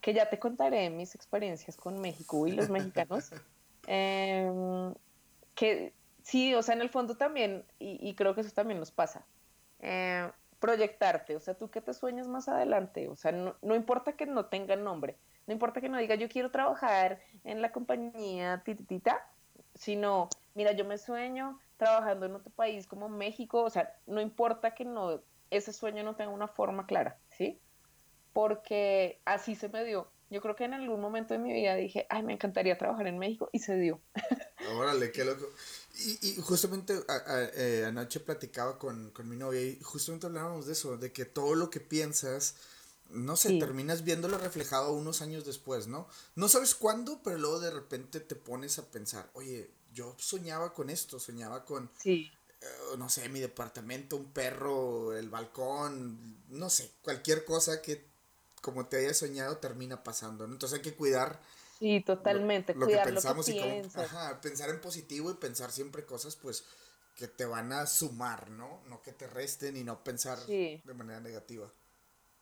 que ya te contaré mis experiencias con México y los mexicanos. Em, que sí, o sea, en el fondo también, y, creo que eso también nos pasa, eh, proyectarte, o sea, tú que te sueñas más adelante, o sea, no, no, importa que no tenga nombre, no importa que no diga yo quiero trabajar en la compañía titita, sino, mira, yo me sueño trabajando en otro país como México, o sea, no importa que no, ese sueño no tenga una forma clara, ¿sí? Porque así se me dio. Yo creo que en algún momento de mi vida dije, ay, me encantaría trabajar en México y se dio. Órale, qué loco. Y, justamente eh, anoche platicaba con, mi novia y justamente hablábamos de eso, de que todo lo que piensas, no sé, terminas viéndolo reflejado unos años después, ¿no? No sabes cuándo, pero luego de repente te pones a pensar, oye, yo soñaba con esto, soñaba con, sí. Eh, no sé, mi departamento, un perro, el balcón, no sé, cualquier cosa que como te haya soñado termina pasando, ¿no? Entonces hay que cuidar. Sí, totalmente, lo, cuidar que pensamos lo que y ajá, pensar en positivo y pensar siempre cosas, pues, que te van a sumar, ¿no? No que te resten y no pensar de manera negativa.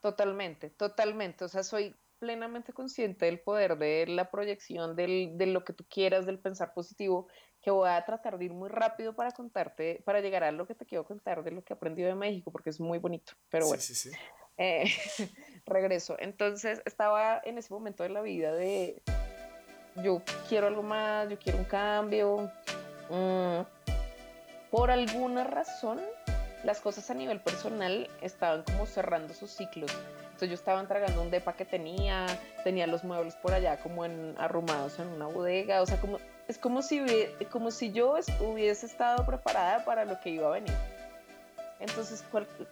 Totalmente, totalmente. O sea, soy plenamente consciente del poder de la proyección del, de lo que tú quieras, del pensar positivo, que voy a tratar de ir muy rápido para contarte, para llegar a lo que te quiero contar de lo que he aprendido de México, porque es muy bonito. Pero bueno, sí, sí, sí. Eh, regreso. Entonces estaba en ese momento de la vida de yo quiero algo más, yo quiero un cambio. Mm, por alguna razón, las cosas a nivel personal estaban como cerrando sus ciclos yo estaba entregando un depa que tenía, tenía los muebles por allá como en, arrumados en una bodega, o sea, como, es como si, como si yo hubiese estado preparada para lo que iba a venir. Entonces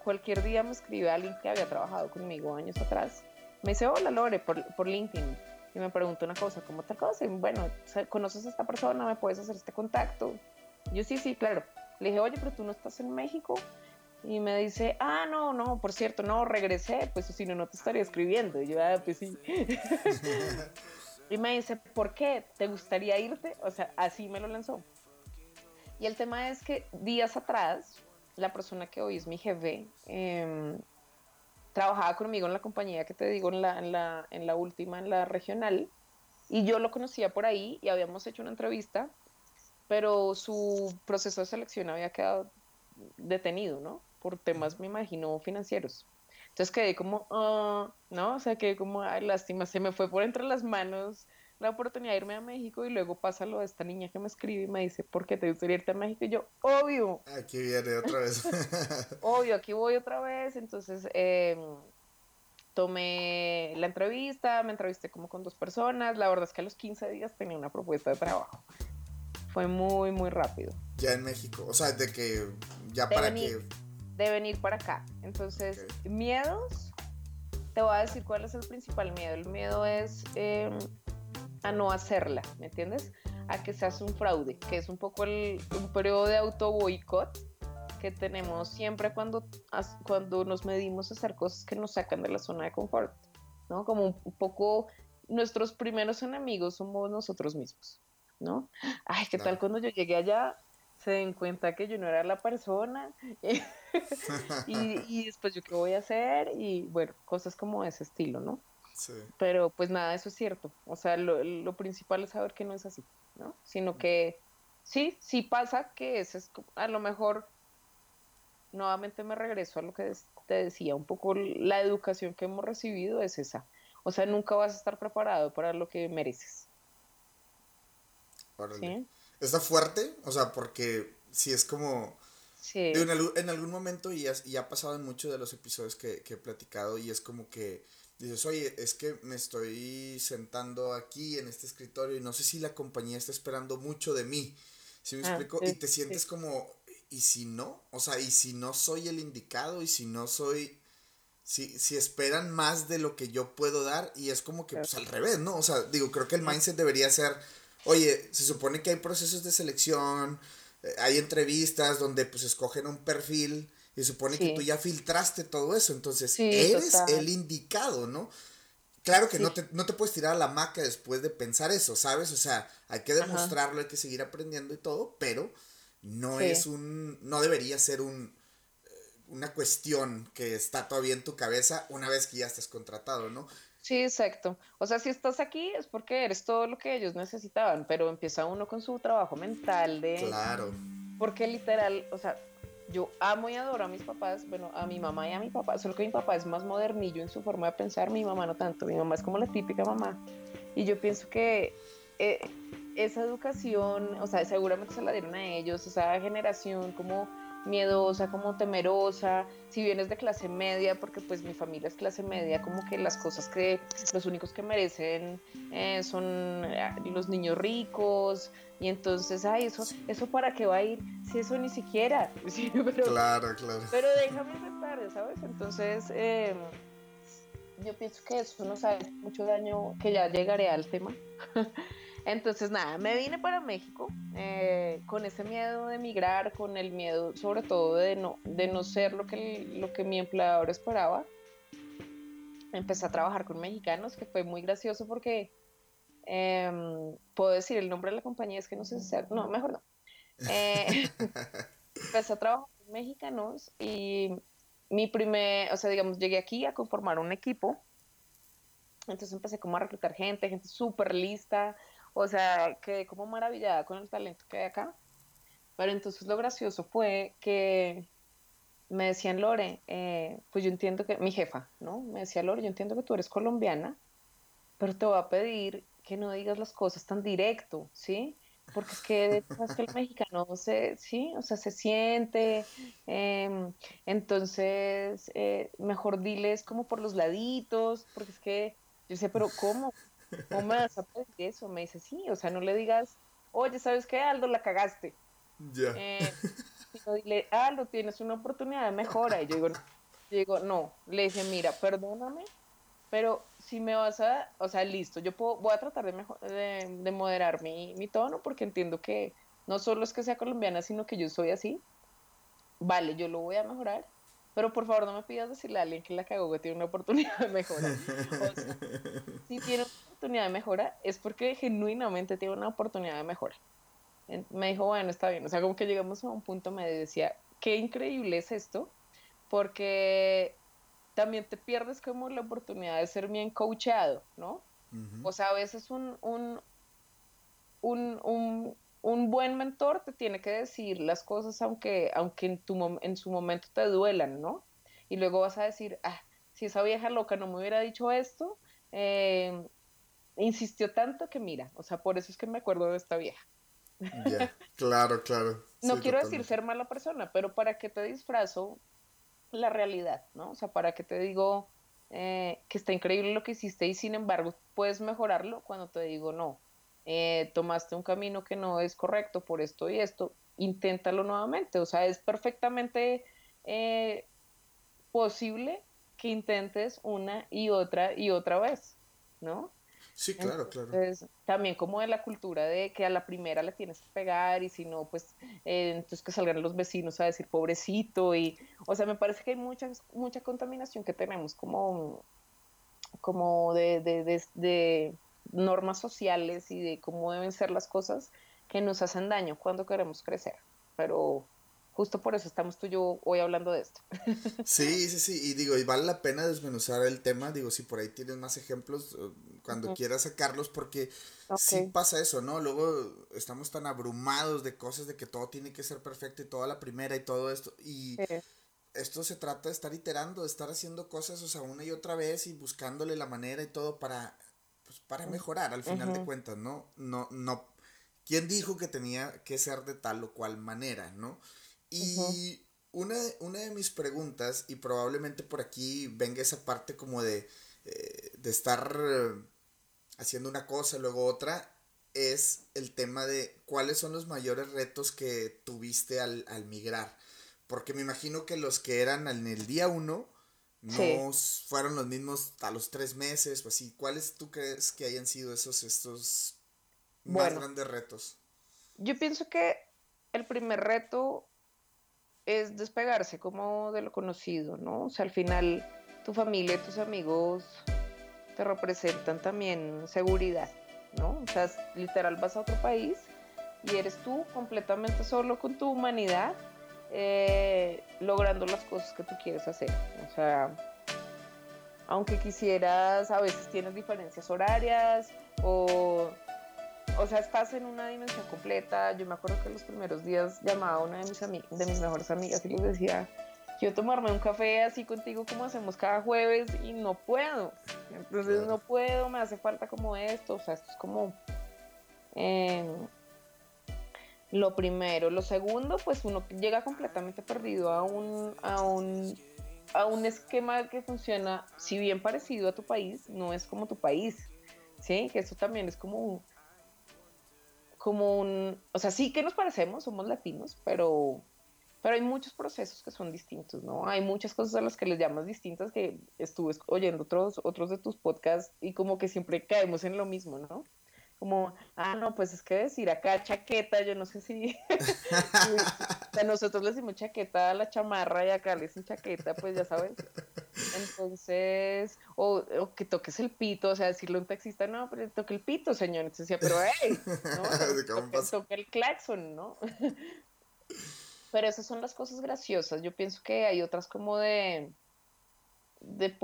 cualquier día me escribe alguien que había trabajado conmigo años atrás. Me dice, hola Lore, por, por LinkedIn. Y me pregunta una cosa, ¿cómo tal cosa? Y bueno, ¿conoces a esta persona? ¿Me puedes hacer este contacto? Yo sí, sí, claro. Le dije, oye, pero tú no estás en México. Y me dice, ah, no, no, por cierto, no, regresé, pues si no, no te estaría escribiendo. Y yo, ah, pues sí. y me dice, ¿por qué? ¿Te gustaría irte? O sea, así me lo lanzó. Y el tema es que días atrás, la persona que hoy es mi jefe, em, trabajaba conmigo en la compañía que te digo, en la, en, la, en la última, en la regional, y yo lo conocía por ahí y habíamos hecho una entrevista, pero su proceso de selección había quedado detenido, ¿no? Por temas, me imagino, financieros. Entonces quedé como, ah", ¿no? O sea, quedé como, ay, lástima, se me fue por entre las manos la oportunidad de irme a México y luego pasa lo de esta niña que me escribe y me dice, ¿por qué te gustaría irte a México? Y yo, obvio. Aquí viene otra vez. obvio, aquí voy otra vez. Entonces, em, tomé la entrevista, me entrevisté como con dos personas. La verdad es que a los 15 días tenía una propuesta de trabajo. Fue muy, muy rápido. Ya en México, o sea, de que ya para que de venir para acá. Entonces, miedos, te voy a decir cuál es el principal miedo. El miedo es em, a no hacerla, ¿me entiendes? A que seas un fraude, que es un poco el, un periodo de auto boicot que tenemos siempre cuando, cuando nos medimos a hacer cosas que nos sacan de la zona de confort, ¿no? Como un, poco nuestros primeros enemigos somos nosotros mismos, ¿no? Ay, ¿qué tal cuando yo llegué allá? Se den cuenta que yo no era la persona y, después yo qué voy a hacer y bueno, cosas como ese estilo, ¿no? Sí. Pero pues nada, eso es cierto. O sea, lo, principal es saber que no es así, ¿no? Sino que sí, sí pasa que es, es a lo mejor nuevamente me regreso a lo que te decía, un poco la educación que hemos recibido es esa. O sea, nunca vas a estar preparado para lo que mereces. Está fuerte, o sea, porque si es como... Sí. En, algún momento, y, ha pasado en muchos de los episodios que, que he platicado, y es como que dices, oye, es que me estoy sentando aquí en este escritorio y no sé si la compañía está esperando mucho de mí. ¿Sí me ah, explico? y te sientes como, ¿y si no? O sea, ¿y si no soy el indicado? ¿Y si no soy... Si, si esperan más de lo que yo puedo dar y es como que pues al revés, ¿no? O sea, digo, creo que el mindset debería ser, oye, se supone que hay procesos de selección, eh, hay entrevistas donde pues escogen un perfil y supone que tú ya filtraste todo eso, entonces eres el indicado, ¿no? Claro que no, te, no te puedes tirar a la maca después de pensar eso, ¿sabes? O sea, hay que demostrarlo, hay que seguir aprendiendo y todo, pero no es un, no debería ser un, eh, una cuestión que está todavía en tu cabeza una vez que ya estás contratado, ¿no? Sí, exacto. O sea, si estás aquí es porque eres todo lo que ellos necesitaban, pero empieza uno con su trabajo mental de... Claro. Porque literal, o sea, yo amo y adoro a mis papás, bueno, a mi mamá y a mi papá, solo que mi papá es más modernillo en su forma de pensar, mi mamá no tanto, mi mamá es como la típica mamá. Y yo pienso que eh, esa educación, o sea, seguramente se la dieron a ellos, esa generación como miedosa, como temerosa, si vienes de clase media, porque pues mi familia es clase media, como que las cosas que los únicos que merecen eh, son eh, los niños ricos, y entonces, ay, eso, eso para qué va a ir, si eso ni siquiera. pero, claro, claro. Pero déjame tarde, ¿sabes? Entonces, em, yo pienso que eso nos hace mucho daño, que ya llegaré al tema. Entonces, nada, me vine para México eh, con ese miedo de emigrar, con el miedo sobre todo de no, de no ser lo que, lo que mi empleador esperaba. Empecé a trabajar con mexicanos, que fue muy gracioso porque em, puedo decir el nombre de la compañía, es que no sé si sea, no, mejor no. Eh, empecé a trabajar con mexicanos y mi primer, o sea, digamos, llegué aquí a conformar un equipo. Entonces empecé como a reclutar gente, gente súper lista, o sea, quedé como maravillada con el talento que hay acá. Pero entonces lo gracioso fue que me decían, Lore, eh, pues yo entiendo que, mi jefa, ¿no? Me decía, Lore, yo entiendo que tú eres colombiana, pero te voy a pedir que no digas las cosas tan directo, ¿sí? Porque es que, que el mexicano se, sí, o sea, se siente, em, entonces, eh, mejor diles como por los laditos, porque es que, yo sé, pero ¿cómo? ¿Cómo me vas a pedir eso? Me dice, sí, o sea, no le digas, oye, ¿sabes qué, Aldo? La cagaste. Ya. Eh, dile, Aldo, tienes una oportunidad de mejora. Y yo digo, digo, no. Le dije, mira, perdóname, pero si me vas a, o sea, listo, yo puedo, voy a tratar de, mejor, de, de moderar mi, mi tono porque entiendo que no solo es que sea colombiana, sino que yo soy así. Vale, yo lo voy a mejorar, pero por favor no me pidas decirle a alguien que la cagó que tiene una oportunidad de mejora. si tiene una oportunidad de mejora es porque genuinamente tiene una oportunidad de mejora. Me dijo, bueno, está bien. O sea, como que llegamos a un punto me decía, qué increíble es esto, porque también te pierdes como la oportunidad de ser bien coachado, ¿no? O sea, a veces un, un, un un buen mentor te tiene que decir las cosas aunque, aunque en, tu, en su momento te duelan, ¿no? Y luego vas a decir, ah, si esa vieja loca no me hubiera dicho esto, eh, insistió tanto que mira, o sea, por eso es que me acuerdo de esta vieja. claro, claro. no quiero decir ser mala persona, pero para qué te disfrazo la realidad, ¿no? O sea, para qué te digo eh, que está increíble lo que hiciste y sin embargo puedes mejorarlo cuando te digo no, eh, tomaste un camino que no es correcto por esto y esto, inténtalo nuevamente. O sea, es perfectamente eh, posible que intentes una y otra y otra vez, ¿no? Sí, claro, claro. También como de la cultura de que a la primera le tienes que pegar y si no, pues eh, entonces que salgan los vecinos a decir pobrecito y, o sea, me parece que hay mucha, mucha contaminación que tenemos como, como de, de normas sociales y de cómo deben ser las cosas que nos hacen daño cuando queremos crecer. Pero justo por eso estamos tú y yo hoy hablando de esto. Sí, sí, sí, y digo, y vale la pena desmenuzar el tema, digo, si por ahí tienes más ejemplos, eh, cuando quieras sacarlos, porque sí pasa eso, ¿no? Luego estamos tan abrumados de cosas, de que todo tiene que ser perfecto y toda la primera y todo esto, y esto se trata de estar iterando, de estar haciendo cosas, o sea, una y otra vez y buscándole la manera y todo para, pues, para mejorar al final de cuentas, ¿no? No, no. ¿Quién dijo que tenía que ser de tal o cual manera, ¿no? Y una, una de mis preguntas, y probablemente por aquí venga esa parte como de, eh, de estar haciendo una cosa, luego otra, es el tema de cuáles son los mayores retos que tuviste al, migrar. Porque me imagino que los que eran en el día uno no fueron los mismos a los tres meses o así. ¿Cuáles tú crees que hayan sido esos estos más grandes retos? Yo pienso que el primer reto es despegarse como de lo conocido, ¿no? O sea, al final tu familia y tus amigos te representan también seguridad, ¿no? O sea, literal vas a otro país y eres tú completamente solo con tu humanidad, eh, logrando las cosas que tú quieres hacer. O sea, aunque quisieras, a veces tienes diferencias horarias o o sea, estás en una dimensión completa. Yo me acuerdo que los primeros días llamaba a una de mis, de mis mejores amigas y les decía, quiero tomarme un café así contigo como hacemos cada jueves y no puedo. Entonces no puedo, me hace falta como esto. O sea, esto es como em, lo primero. Lo segundo, pues uno llega completamente perdido a un, a un, a un esquema que funciona, si bien parecido a tu país, no es como tu país. Sí, que eso también es como como un, o sea, sí que nos parecemos, somos latinos, pero, pero hay muchos procesos que son distintos, ¿no? Hay muchas cosas a las que les llamas distintas que estuve oyendo otros, otros de tus podcasts y como que siempre caemos en lo mismo, ¿no? Como, ah, no, pues es que decir acá chaqueta, yo no sé si, a nosotros le decimos chaqueta a la chamarra y acá le dicen chaqueta, pues ya sabes. Entonces, o, que toques el pito, o sea, decirle a un taxista, no, pero toque el pito, señor. Entonces decía, pero hey, ¿no? toque, el claxon, ¿no? pero esas son las cosas graciosas. Yo pienso que hay otras como de, de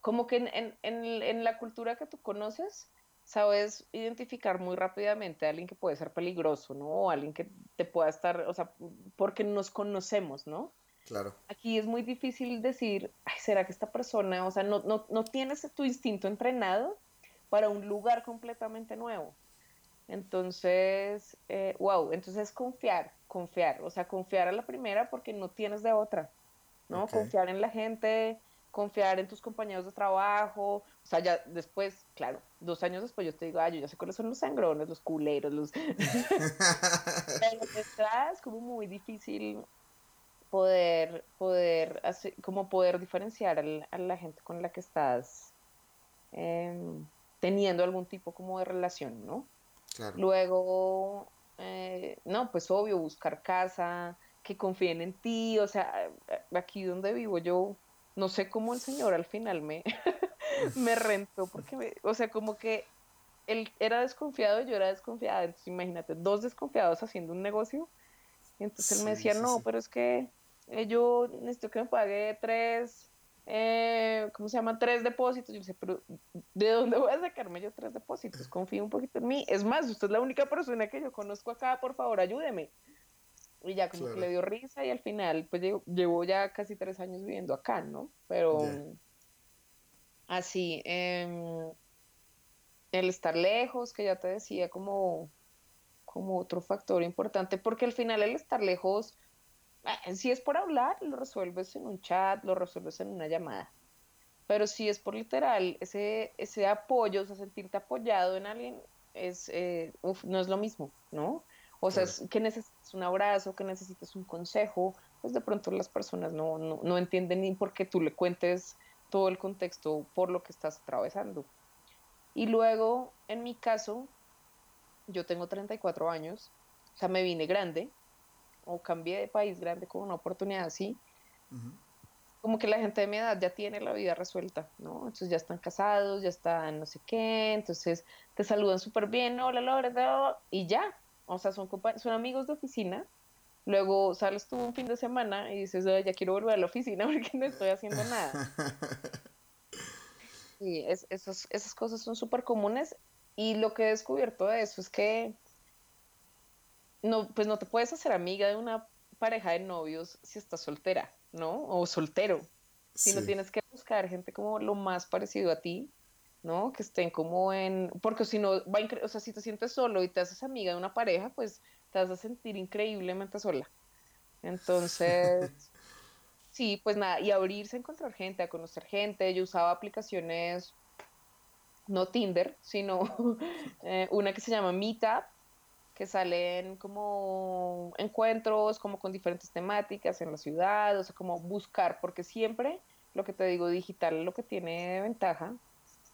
como que en, en, en la cultura que tú conoces, sabes identificar muy rápidamente a alguien que puede ser peligroso, ¿no? O alguien que te pueda estar, o sea, porque nos conocemos, ¿no? Claro. Aquí es muy difícil decir, ay, ¿será que esta persona, o sea, no, no, no tienes tu instinto entrenado para un lugar completamente nuevo? Entonces, wow, eh, entonces confiar, confiar, o sea, confiar a la primera porque no tienes de otra, ¿no? Confiar en la gente, confiar en tus compañeros de trabajo, o sea, ya después, claro, dos años después yo te digo, ay, yo ya sé cuáles son los sangrones, los culeros, los... Pero detrás, como muy difícil poder, poder, hacer, como poder diferenciar a la gente con la que estás em, teniendo algún tipo como de relación, ¿no? Claro. Luego, eh, no, pues obvio, buscar casa, que confíen en ti, o sea, aquí donde vivo yo no sé cómo el señor al final me, me rentó, porque, o sea, como que él era desconfiado y yo era desconfiada. Entonces, imagínate, dos desconfiados haciendo un negocio. entonces él me decía, no, pero es que eh, yo necesito que me pague tres, eh, ¿cómo se llama? Tres depósitos. Yo decía, pero ¿de dónde voy a sacarme yo tres depósitos? Confío un poquito en mí. Es más, usted es la única persona que yo conozco acá, por favor, ayúdeme. Y ya como que le dio risa y al final, pues llevo, ya casi tres años viviendo acá, ¿no? Pero así, em, el estar lejos, que ya te decía, como, como otro factor importante, porque al final el estar lejos, eh, si es por hablar, lo resuelves en un chat, lo resuelves en una llamada. Pero si es por literal, ese, ese apoyo, o sea, sentirte apoyado en alguien, es, eh, no es lo mismo, ¿no? O sea, que necesitas un abrazo, que necesitas un consejo, pues de pronto las personas no, no, no entienden ni por qué tú le cuentes todo el contexto por lo que estás atravesando. Y luego, en mi caso, yo tengo 34 años, o sea, me vine grande, o cambié de país grande con una oportunidad así. Como que la gente de mi edad ya tiene la vida resuelta, ¿no? Entonces ya están casados, ya están no sé qué, entonces te saludan súper bien, hola Laura, y ya, o sea, son, son amigos de oficina. Luego sales tú un fin de semana y dices, ya quiero volver a la oficina porque no estoy haciendo nada. Y es, esos, esas cosas son súper comunes y lo que he descubierto de eso es que no, pues no te puedes hacer amiga de una pareja de novios si estás soltera, ¿no? O soltero, sino tienes que buscar gente como lo más parecido a ti, ¿no? Que estén como en, porque si no, va o sea, si te sientes solo y te haces amiga de una pareja, pues te vas a sentir increíblemente sola. Entonces, sí, pues nada, y abrirse a encontrar gente, a conocer gente. Yo usaba aplicaciones, no Tinder, sino eh, una que se llama Meetup, que salen como encuentros, como con diferentes temáticas en la ciudad, o sea, como buscar, porque siempre lo que te digo digital, lo que tiene de ventaja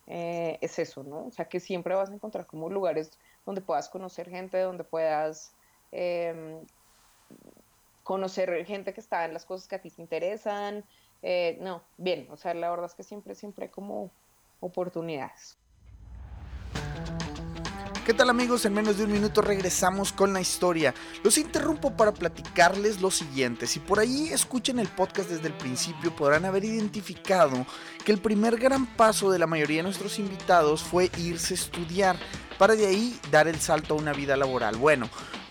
eh, es eso, ¿no? O sea, que siempre vas a encontrar como lugares donde puedas conocer gente, donde puedas em, conocer gente que está en las cosas que a ti te interesan. Eh, no, bien, o sea, la verdad es que siempre, siempre hay como oportunidades. ¿Qué tal amigos? En menos de un minuto regresamos con la historia. Los interrumpo para platicarles lo siguiente. Si por ahí escuchan el podcast desde el principio podrán haber identificado que el primer gran paso de la mayoría de nuestros invitados fue irse a estudiar para de ahí dar el salto a una vida laboral. Bueno,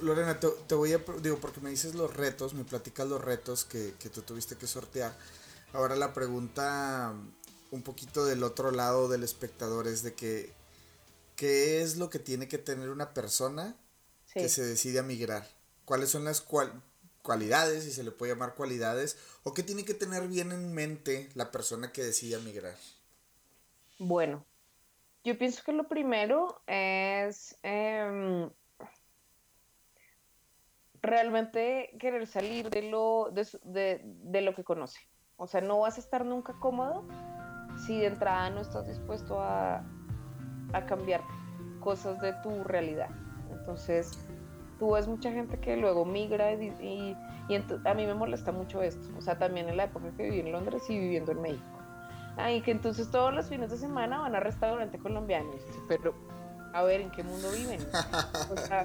Lorena, te, voy a, digo, porque me dices los retos, me platicas los retos que, que tú tuviste que sortear. Ahora la pregunta un poquito del otro lado del espectador es de que, ¿qué es lo que tiene que tener una persona que se decide a migrar? ¿Cuáles son las cualidades, si se le puede llamar cualidades, o qué tiene que tener bien en mente la persona que decide migrar? Bueno, yo pienso que lo primero es... Em, realmente querer salir de lo, de, de, lo que conoce. O sea, no vas a estar nunca cómodo si de entrada no estás dispuesto a, a cambiar cosas de tu realidad. Entonces, tú ves mucha gente que luego migra y, y, a mí me molesta mucho esto. O sea, también en la época que viví en Londres y viviendo en México. Ay, que entonces todos los fines de semana van a restaurante colombiano. Pero, a ver, ¿en qué mundo viven? O sea,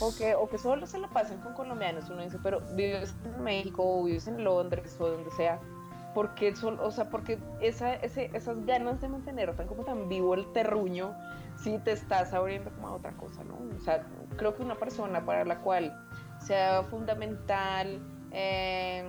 o que, o que solo se lo pasen con colombianos. Uno dice, pero vives en México o vives en Londres o donde sea. Porque, o sea, porque esa, ese, esas ganas de mantener tan como tan vivo el terruño, si te estás abriendo como a otra cosa, ¿no? O sea, creo que una persona para la cual sea fundamental eh,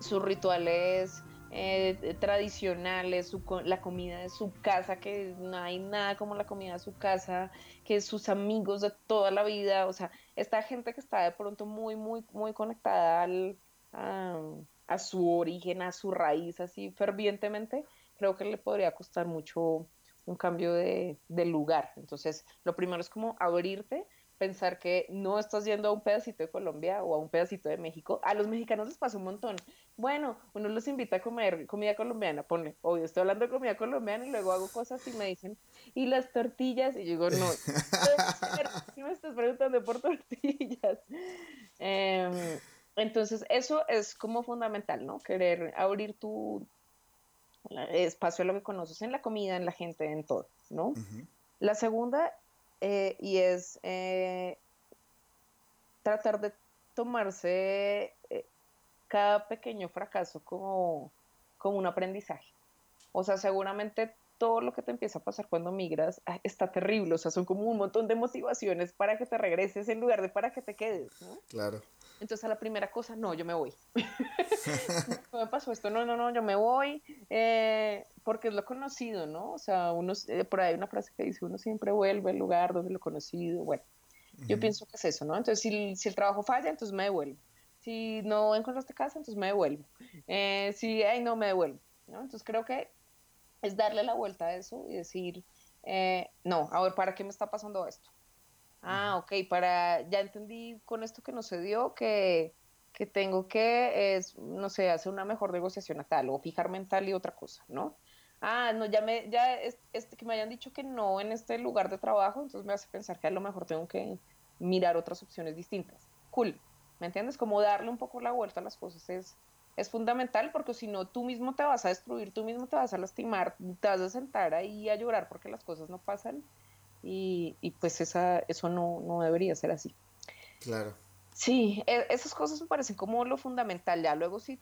sus rituales eh, tradicionales, la comida de su casa, que no hay nada como la comida de su casa, que sus amigos de toda la vida, o sea, esta gente que está de pronto muy, muy, muy conectada al, a, su origen, a su raíz, así fervientemente, creo que le podría costar mucho un cambio de, de lugar. Entonces, lo primero es como abrirte pensar que no estás yendo a un pedacito de Colombia o a un pedacito de México. A los mexicanos les pasa un montón. Bueno, uno los invita a comer comida colombiana, ponle, obvio, estoy hablando de comida colombiana y luego hago cosas y me dicen, ¿y las tortillas? Y yo digo, no, ¿qué me estás preguntando por tortillas? Em, entonces, eso es como fundamental, ¿no? Querer abrir tu espacio a lo que conoces en la comida, en la gente, en todo, ¿no? La segunda eh, y es eh, tratar de tomarse eh, cada pequeño fracaso como, como un aprendizaje. O sea, seguramente todo lo que te empieza a pasar cuando migras ah, está terrible, o sea, son como un montón de motivaciones para que te regreses en lugar de para que te quedes, ¿no? Claro. Entonces a la primera cosa, no, yo me voy. ¿Cómo me pasó esto? No, no, no, yo me voy, eh, porque es lo conocido, ¿no? O sea, uno, eh, por ahí hay una frase que dice, uno siempre vuelve al lugar donde lo conocido, bueno, yo pienso que es eso, ¿no? Entonces si, si, el trabajo falla, entonces me devuelvo. Si no encontraste casa, entonces me devuelvo. Eh, si, ay, no, me devuelvo, ¿no? Entonces creo que es darle la vuelta a eso y decir, no, a ver, ¿para qué me está pasando esto? Ah, ok, para, ya entendí con esto que no se dio que, que tengo que, es, no sé, hacer una mejor negociación a tal o fijar mental y otra cosa, ¿no? Ah, no, ya me, ya, este, que me hayan dicho que no en este lugar de trabajo, entonces me hace pensar que a lo mejor tengo que mirar otras opciones distintas. Cool, ¿me entiendes? Como darle un poco la vuelta a las cosas es, es fundamental porque si no, tú mismo te vas a destruir, tú mismo te vas a lastimar, te vas a sentar ahí a llorar porque las cosas no pasan y, pues esa, eso no, no debería ser así. Claro. Sí, e, esas cosas me parecen como lo fundamental, ya luego sí,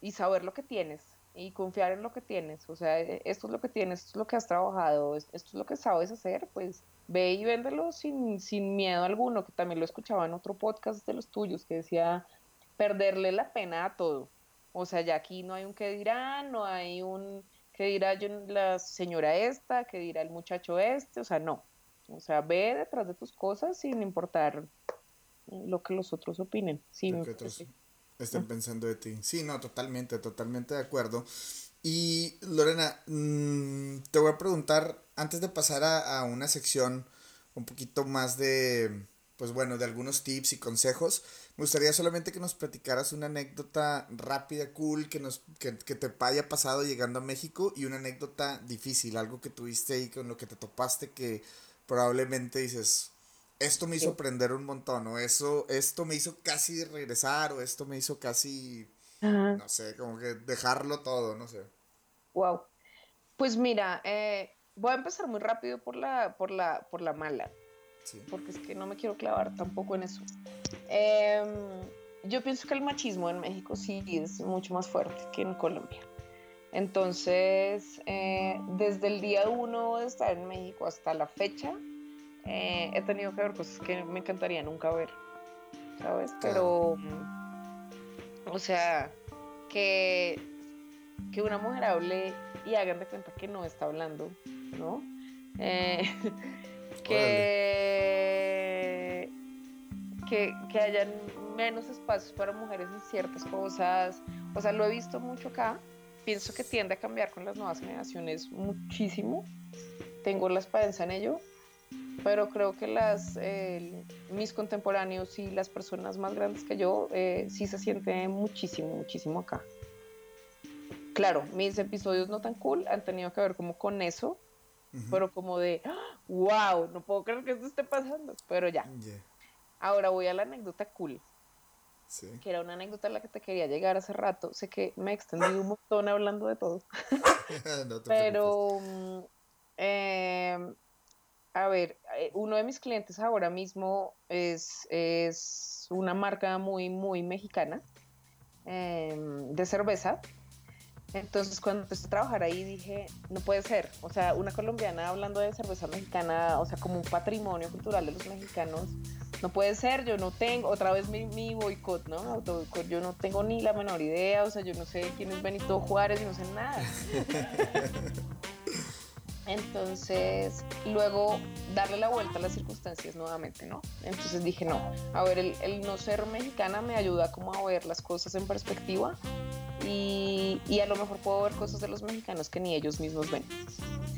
y saber lo que tienes y confiar en lo que tienes, o sea, e, esto es lo que tienes, esto es lo que has trabajado, esto es lo que sabes hacer, pues ve y véndelo sin, sin miedo alguno, que también lo escuchaba en otro podcast de los tuyos, que decía perderle la pena a todo, o sea, ya aquí no hay un que dirá, no hay un que dirá yo, la señora esta, que dirá el muchacho este, o sea, no, o sea, ve detrás de tus cosas sin importar lo que los otros opinen. Sí, lo que otros estén pensando de ti. Sí, no, totalmente, totalmente de acuerdo. Y Lorena, mm, te voy a preguntar, antes de pasar a, a, una sección un poquito más de, pues bueno, de algunos tips y consejos, me gustaría solamente que nos platicaras una anécdota rápida, cool, que, nos, que, que te haya pasado llegando a México y una anécdota difícil, algo que tuviste ahí con lo que te topaste que probablemente dices, esto me hizo aprender un montón, o eso, esto me hizo casi regresar, o esto me hizo casi, no sé, como que dejarlo todo, no sé. Wow. Pues mira, eh, voy a empezar muy rápido por la, por la, por la mala. Porque es que no me quiero clavar tampoco en eso. Em, yo pienso que el machismo en México sí es mucho más fuerte que en Colombia. Entonces, eh, desde el día uno de estar en México hasta la fecha, eh, he tenido que ver cosas que me encantaría nunca ver, ¿sabes? Pero, o sea, que, que una mujer hable y hagan de cuenta que no está hablando, ¿no? Eh, que, que, que hayan menos espacios para mujeres en ciertas cosas, o sea, lo he visto mucho acá, pienso que tiende a cambiar con las nuevas generaciones muchísimo, tengo la esperanza en ello, pero creo que las, mis contemporáneos y las personas más grandes que yo eh, sí se sienten muchísimo, muchísimo acá. Claro, mis episodios no tan cool han tenido que ver como con eso, pero como de, wow, no puedo creer que esto esté pasando, pero ya. Ahora voy a la anécdota cool. Que era una anécdota a la que te quería llegar hace rato. Sé que me he extendido un montón hablando de todo. pero eh, a ver, eh, uno de mis clientes ahora mismo es, es una marca muy, muy mexicana em, de cerveza. Entonces, cuando empecé a trabajar ahí, dije, no puede ser. O sea, una colombiana hablando de cerveza mexicana, o sea, como un patrimonio cultural de los mexicanos, no puede ser. Yo no tengo, otra vez mi, mi boicot, ¿no? Auto yo no tengo ni la menor idea. O sea, yo no sé quién es Benito Juárez, no sé nada. Entonces, luego darle la vuelta a las circunstancias nuevamente, ¿no? Entonces dije, no, a ver, el, no ser mexicana me ayuda como a ver las cosas en perspectiva y, a lo mejor puedo ver cosas de los mexicanos que ni ellos mismos ven,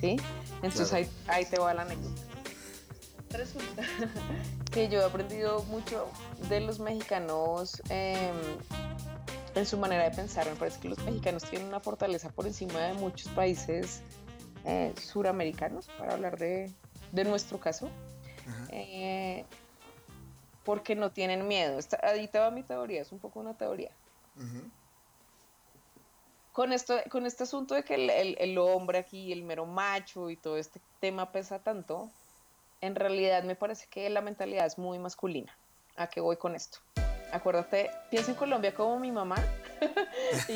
¿sí? Entonces ahí, te va la anécdota. Resulta que yo he aprendido mucho de los mexicanos em, en su manera de pensar. Me parece que los mexicanos tienen una fortaleza por encima de muchos países eh, suramericanos, para hablar de, de nuestro caso, eh, porque no tienen miedo. ahí te va mi teoría, es un poco una teoría. Con, esto, con este asunto de que el, el, hombre aquí, el mero macho y todo este tema pesa tanto, en realidad me parece que la mentalidad es muy masculina. ¿A qué voy con esto? Acuérdate, piensa en Colombia como mi mamá y,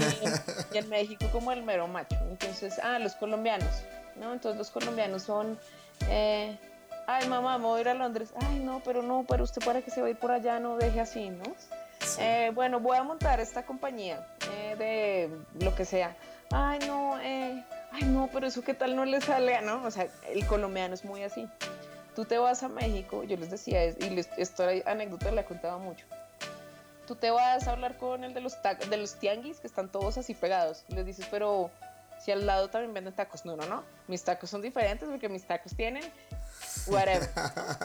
y, en México como el mero macho. Entonces, ah, los colombianos, ¿no? Entonces los colombianos son, eh, ay mamá, me voy a ir a Londres, ay no, pero no, pero usted para que se va a ir por allá no deje así, ¿no? Eh, bueno, voy a montar esta compañía eh, de lo que sea. Ay no, ay no, pero eso qué tal no le sale, ¿no? O sea, el colombiano es muy así. Tú te vas a México, yo les decía, y les, esta anécdota la contaba mucho. Tú te vas a hablar con el de los, de los tianguis, que están todos así pegados. Les dices, pero si al lado también venden tacos, no, no, no. Mis tacos son diferentes porque mis tacos tienen whatever.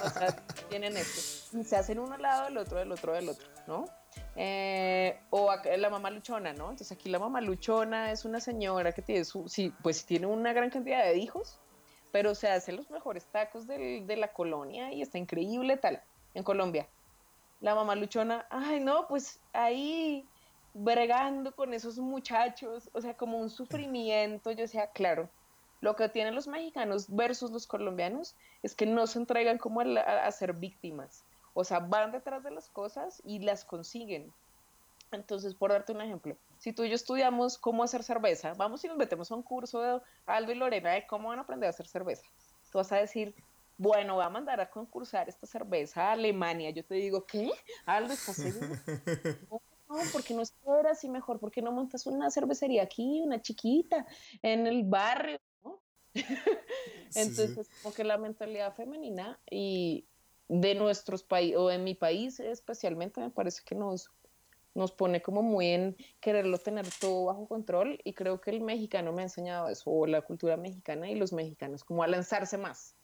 o sea, tienen esto. Y se hacen uno al lado del otro, del otro, del otro, ¿no? Eh, o la mamá luchona, ¿no? Entonces aquí la mamá luchona es una señora que tiene su, sí, pues tiene una gran cantidad de hijos, pero se hacen los mejores tacos de la colonia y está increíble tal, en Colombia. La mamá luchona, ay no, pues ahí bregando con esos muchachos, o sea, como un sufrimiento, yo sea, claro, lo que tienen los mexicanos versus los colombianos es que no se entregan como a, ser víctimas, o sea, van detrás de las cosas y las consiguen. Entonces, por darte un ejemplo, si tú y yo estudiamos cómo hacer cerveza, vamos y nos metemos a un curso de Aldo y Lorena de cómo van a aprender a hacer cerveza. Tú vas a decir, bueno, va a mandar a concursar esta cerveza a Alemania. Yo te digo, ¿qué? Aldo, ¿estás seguro? no, porque no fuera así mejor, porque no montas una cervecería aquí, una chiquita, en el barrio, ¿no? Entonces, como que la mentalidad femenina y de nuestros países, o en mi país especialmente, me parece que nos, nos pone como muy en quererlo tener todo bajo control y creo que el mexicano me ha enseñado eso, o la cultura mexicana y los mexicanos, como a lanzarse más,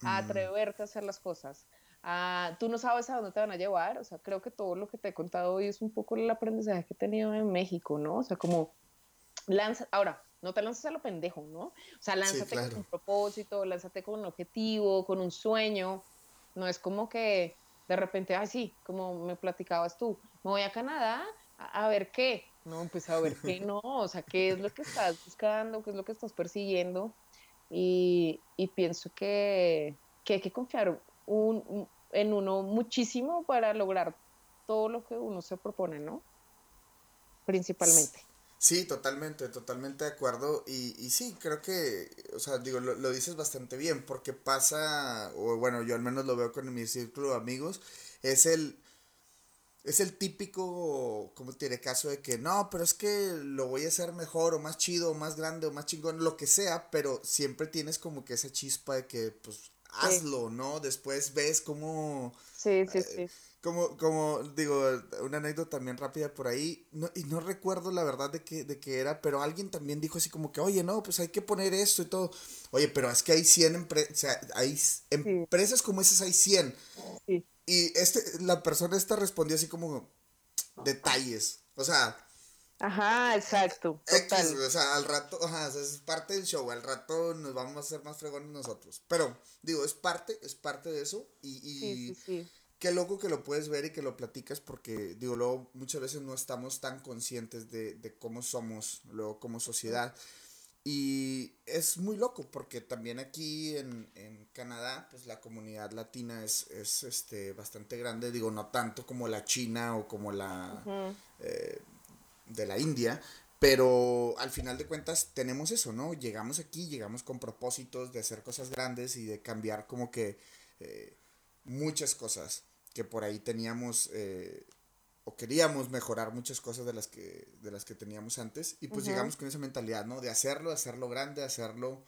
a mm. atreverte a hacer las cosas, Ah, tú no sabes a dónde te van a llevar, o sea, creo que todo lo que te he contado hoy es un poco el aprendizaje que he tenido en México, ¿no? O sea, como lanza, ahora, no te lances a lo pendejo, ¿no? O sea, lánzate con un propósito, lánzate con un objetivo, con un sueño, no es como que de repente, ay, sí, como me platicabas tú, me voy a Canadá a, ver qué, no, pues a ver qué no, o sea, qué es lo que estás buscando, qué es lo que estás persiguiendo, y, y pienso que, que hay que confiar un, en uno muchísimo para lograr todo lo que uno se propone, ¿no? Principalmente. Sí, totalmente, totalmente de acuerdo. Y, y sí, creo que, o sea, digo, lo, lo, dices bastante bien, porque pasa, o bueno, yo al menos lo veo con mi círculo de amigos, es el, es el típico, como tiene caso de que no, pero es que lo voy a hacer mejor o más chido o más grande o más chingón, lo que sea, pero siempre tienes como que esa chispa de que, pues, hazlo, ¿no? Después ves cómo... Sí, sí, eh, sí. Como, como, digo, una anécdota también rápida por ahí, no, y no recuerdo la verdad de qué, de qué era, pero alguien también dijo así como que, oye, no, pues hay que poner esto y todo. Oye, pero es que hay 100 empresas, o sea, hay empresas como esas, hay 100. Sí. Y este, la persona esta respondió así como, detalles, o sea, Ajá, exacto. Total. o sea, al rato, ajá, es parte del show, al rato nos vamos a hacer más fregones nosotros. Pero, digo, es parte, es parte de eso. Y, y sí, sí, sí. Qué loco que lo puedes ver y que lo platicas porque, digo, luego muchas veces no estamos tan conscientes de, de cómo somos, luego como sociedad. Y es muy loco porque también aquí en, en Canadá, pues la comunidad latina es, es este, bastante grande, digo, no tanto como la China o como la de la India, pero al final de cuentas tenemos eso, ¿no? Llegamos aquí, llegamos con propósitos de hacer cosas grandes y de cambiar como que eh, muchas cosas que por ahí teníamos eh, o queríamos mejorar muchas cosas de las que, de las que teníamos antes y pues llegamos con esa mentalidad, ¿no? De hacerlo, hacerlo grande, hacerlo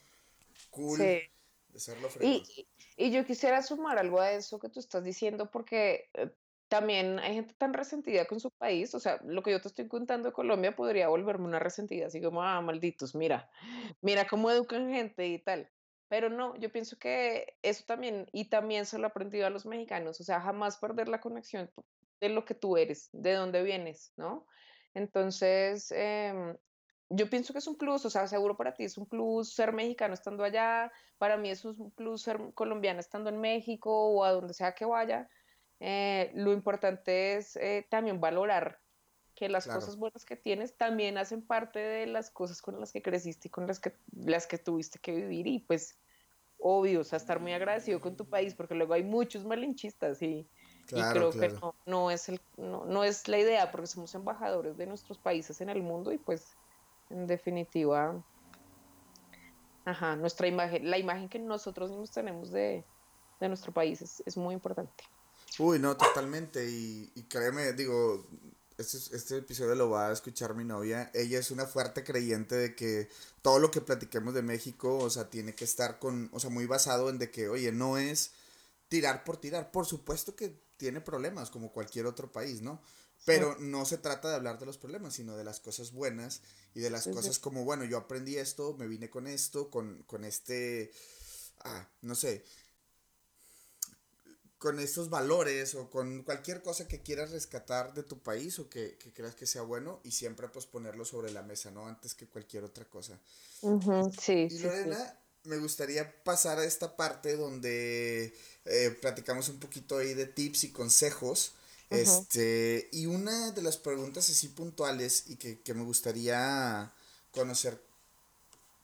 cool. De hacerlo y, y yo quisiera sumar algo a eso que tú estás diciendo porque eh, también hay gente tan resentida con su país, o sea, lo que yo te estoy contando de Colombia podría volverme una resentida, así como, ah, malditos, mira, mira cómo educan gente y tal. Pero no, yo pienso que eso también, y también se lo he aprendido a los mexicanos, o sea, jamás perder la conexión de lo que tú eres, de dónde vienes, ¿no? Entonces, em, yo pienso que es un plus, o sea, seguro para ti es un plus ser mexicano estando allá, para mí es un plus ser colombiana estando en México o a donde sea que vaya eh, lo importante es eh, también valorar que las cosas buenas que tienes también hacen parte de las cosas con las que creciste y con las que, las que tuviste que vivir y pues obvio, o sea, estar muy agradecido con tu país porque luego hay muchos malinchistas y, creo que no, no, es el, no, no es la idea porque somos embajadores de nuestros países en el mundo y pues en definitiva, ajá, nuestra imagen, la imagen que nosotros mismos tenemos de, de nuestro país es, es muy importante. Uy, no, totalmente. Y, y créeme, digo, este, este episodio lo va a escuchar mi novia. Ella es una fuerte creyente de que todo lo que platiquemos de México, o sea, tiene que estar con, o sea, muy basado en de que, oye, no es tirar por tirar. Por supuesto que tiene problemas como cualquier otro país, ¿no? Pero no se trata de hablar de los problemas, sino de las cosas buenas y de las cosas como, bueno, yo aprendí esto, me vine con esto, con, con este, ah, no sé, con estos valores o con cualquier cosa que quieras rescatar de tu país o que, creas que sea bueno y siempre pues ponerlo sobre la mesa, ¿no? Antes que cualquier otra cosa. sí, y Lorena, me gustaría pasar a esta parte donde eh, platicamos un poquito ahí de tips y consejos Este, y una de las preguntas así puntuales y que, que me gustaría conocer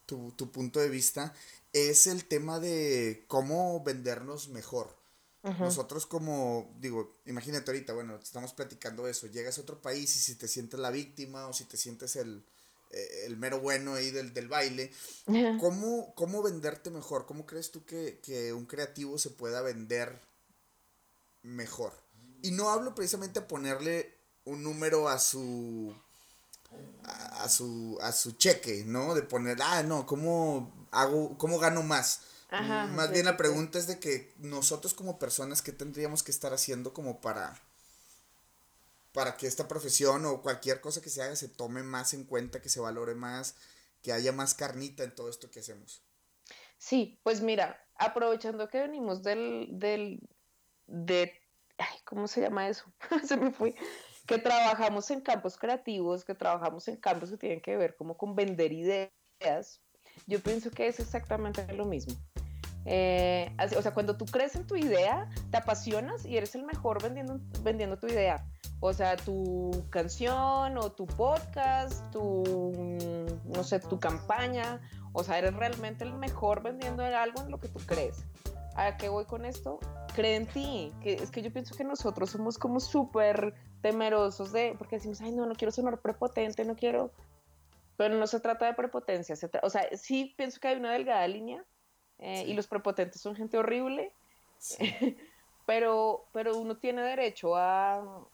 tu, tu, punto de vista es el tema de cómo vendernos mejor. Nosotros como, digo, imagínate ahorita, bueno, estamos platicando eso, llegas a otro país y si te sientes la víctima o si te sientes el, eh, el mero bueno ahí del, del baile, ¿cómo, ¿cómo venderte mejor? ¿Cómo crees tú que, que un creativo se pueda vender mejor? Y no hablo precisamente a ponerle un número a su a, su, a su cheque, ¿no? De poner, ah, no, ¿cómo hago, cómo gano más? Más bien la pregunta es de que nosotros como personas, ¿qué tendríamos que estar haciendo como para, para que esta profesión o cualquier cosa que se haga se tome más en cuenta, que se valore más, que haya más carnita en todo esto que hacemos? Sí, pues mira, aprovechando que venimos del, del, de, ay, ¿cómo se llama eso? se me fue que trabajamos en campos creativos, que trabajamos en campos que tienen que ver como con vender ideas, yo pienso que es exactamente lo mismo. Eh, o sea, cuando tú crees en tu idea, te apasionas y eres el mejor vendiendo, vendiendo tu idea. O sea, tu canción o tu podcast, tu, no sé, tu campaña. O sea, eres realmente el mejor vendiendo algo en lo que tú crees. ¿A qué voy con esto? Cree en ti. Que, es que yo pienso que nosotros somos como súper temerosos de, porque decimos, ay, no, no quiero sonar prepotente, no quiero, pero no se trata de prepotencia, o sea, sí pienso que hay una delgada línea eh, y los prepotentes son gente horrible, pero, pero uno tiene derecho a,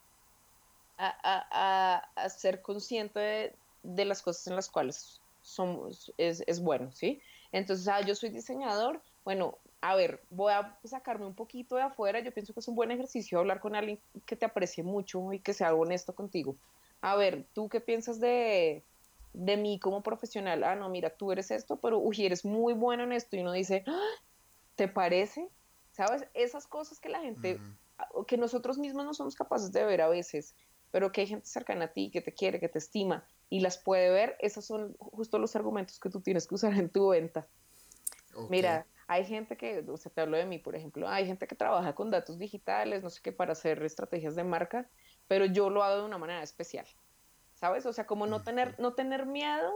a, a, ser consciente de, las cosas en las cuales somos, es, es bueno, ¿sí? Entonces, ah, yo soy diseñador, bueno, a ver, voy a sacarme un poquito de afuera, yo pienso que es un buen ejercicio hablar con alguien que te aprecie mucho y que sea honesto contigo. A ver, ¿tú qué piensas de, de mí como profesional? Ah, no, mira, tú eres esto, pero uy, eres muy bueno en esto y uno dice, ¡Ah! ¿te parece? ¿Sabes? Esas cosas que la gente, que nosotros mismos no somos capaces de ver a veces, pero que hay gente cercana a ti que te quiere, que te estima y las puede ver, esos son justo los argumentos que tú tienes que usar en tu venta. Mira, hay gente que, o sea, te hablo de mí, por ejemplo, hay gente que trabaja con datos digitales, no sé qué, para hacer estrategias de marca, pero yo lo hago de una manera especial, ¿sabes? O sea, como no tener, no tener miedo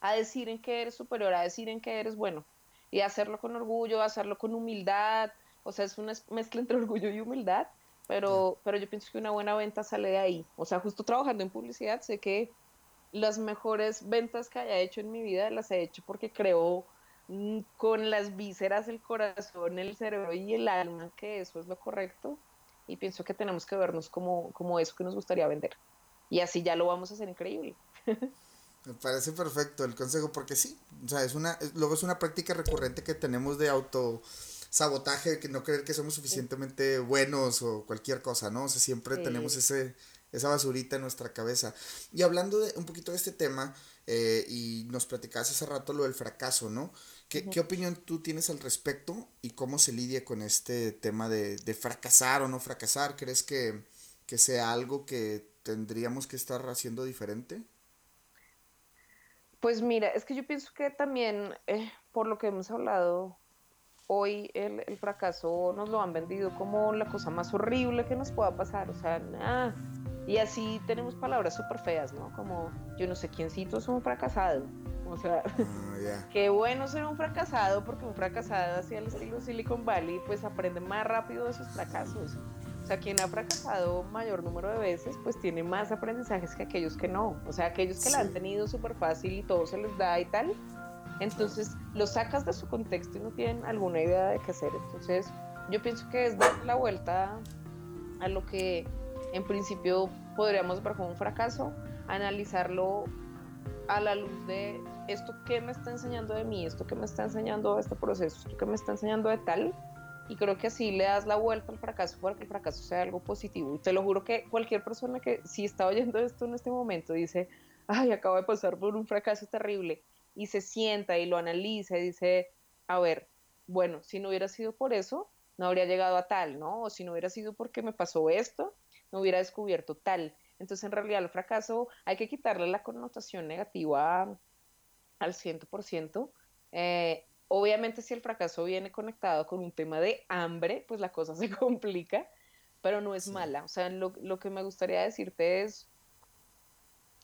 a decir en qué eres superior, a decir en qué eres bueno, y hacerlo con orgullo, hacerlo con humildad, o sea, es una mezcla entre orgullo y humildad, pero, pero yo pienso que una buena venta sale de ahí. O sea, justo trabajando en publicidad, sé que las mejores ventas que haya hecho en mi vida las he hecho porque creo Mm, con las vísceras, el corazón, el cerebro y el alma, que eso es lo correcto. Y pienso que tenemos que vernos como, como eso que nos gustaría vender. Y así ya lo vamos a hacer increíble. Me parece perfecto el consejo, porque sí, o sea, es una, luego es una práctica recurrente que tenemos de auto sabotaje, que no creer que somos suficientemente buenos o cualquier cosa, ¿no? O sea, siempre tenemos ese, esa basurita en nuestra cabeza. Y hablando de un poquito de este tema, eh, y nos platicabas hace rato lo del fracaso, ¿no? ¿Qué, opinión tú tienes al respecto y cómo se lidia con este tema de, fracasar o no fracasar? ¿Crees que, sea algo que tendríamos que estar haciendo diferente? Pues mira, es que yo pienso que también, eh, por lo que hemos hablado hoy, el, fracaso nos lo han vendido como la cosa más horrible que nos pueda pasar. O sea, nada. Y así tenemos palabras súper feas, ¿no? Como yo no sé quiéncito es un fracasado. O sea, ah, qué bueno ser un fracasado porque un fracasado así al estilo Silicon Valley pues aprende más rápido de sus fracasos. Sea, quien ha fracasado mayor número de veces pues tiene más aprendizajes que aquellos que no. O sea, aquellos que la han tenido súper fácil y todo se les da y tal. Entonces lo sacas de su contexto y no tienen alguna idea de qué hacer. Entonces yo pienso que es dar la vuelta a lo que en principio podríamos ver como un fracaso, analizarlo a la luz de esto que me está enseñando de mí, esto que me está enseñando este proceso, esto que me está enseñando de tal, y creo que así le das la vuelta al fracaso para que el fracaso sea algo positivo. Y te lo juro que cualquier persona que si está oyendo esto en este momento dice, ay, acabo de pasar por un fracaso terrible, y se sienta y lo analiza y dice, a ver, bueno, si no hubiera sido por eso, no habría llegado a tal, ¿no? O si no hubiera sido porque me pasó esto, no hubiera descubierto tal. Entonces, en realidad, el fracaso hay que quitarle la connotación negativa al 100%. Eh, obviamente, si el fracaso viene conectado con un tema de hambre, pues la cosa se complica. pero no es mala. O sea, lo, lo, que me gustaría decirte es,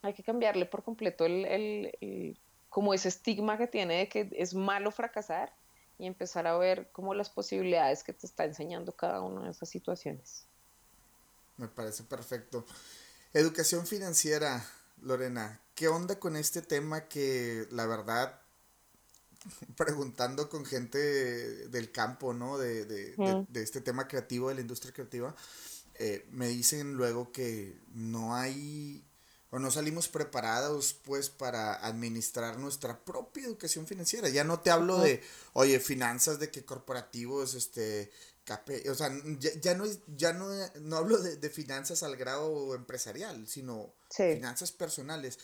hay que cambiarle por completo el, el, como ese estigma que tiene de que es malo fracasar y empezar a ver como las posibilidades que te está enseñando cada una de esas situaciones. Me parece perfecto. Educación financiera, Lorena, ¿qué onda con este tema que la verdad, preguntando con gente del campo, ¿no? De, de, de, este tema creativo, de la industria creativa, eh, me dicen luego que no hay o no salimos preparados pues para administrar nuestra propia educación financiera. Ya no te hablo de, oye, finanzas de que corporativos, este, o sea, ya, no, ya no, no hablo de, finanzas al grado empresarial, sino finanzas personales.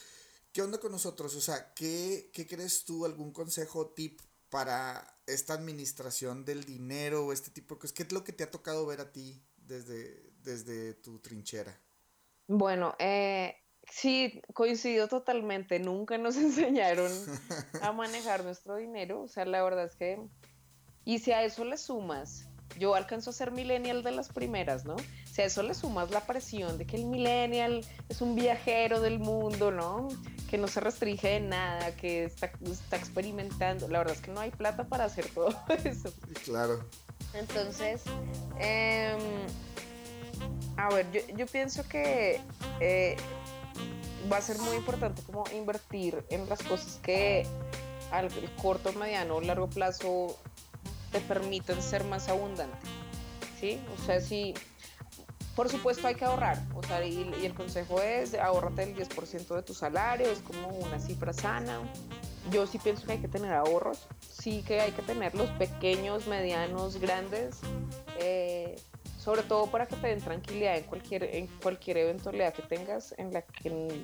¿Qué onda con nosotros? O sea, ¿qué, ¿qué crees tú, algún consejo, tip para esta administración del dinero o este tipo de cosas? ¿Qué es lo que te ha tocado ver a ti desde, desde tu trinchera? Bueno, eh, Sí, coincido totalmente. Nunca nos enseñaron a manejar nuestro dinero. O sea, la verdad es que... Y si a eso le sumas, yo alcanzo a ser millennial de las primeras, ¿no? Si a eso le sumas la presión de que el millennial es un viajero del mundo, ¿no? Que no se restringe de nada, que está, está experimentando. La verdad es que no hay plata para hacer todo eso. Claro. Entonces, em, a ver, yo, yo pienso que... Eh, va a ser muy importante como invertir en las cosas que al corto, mediano o largo plazo te permiten ser más abundante. ¿Sí? O sea, si por supuesto hay que ahorrar, o sea, y, el consejo es ahorrate el 10% de tu salario, es como una cifra sana. Yo sí pienso que hay que tener ahorros, sí que hay que tenerlos pequeños, medianos, grandes, eh, sobre todo para que te den tranquilidad en cualquier, en cualquier eventualidad que tengas en la que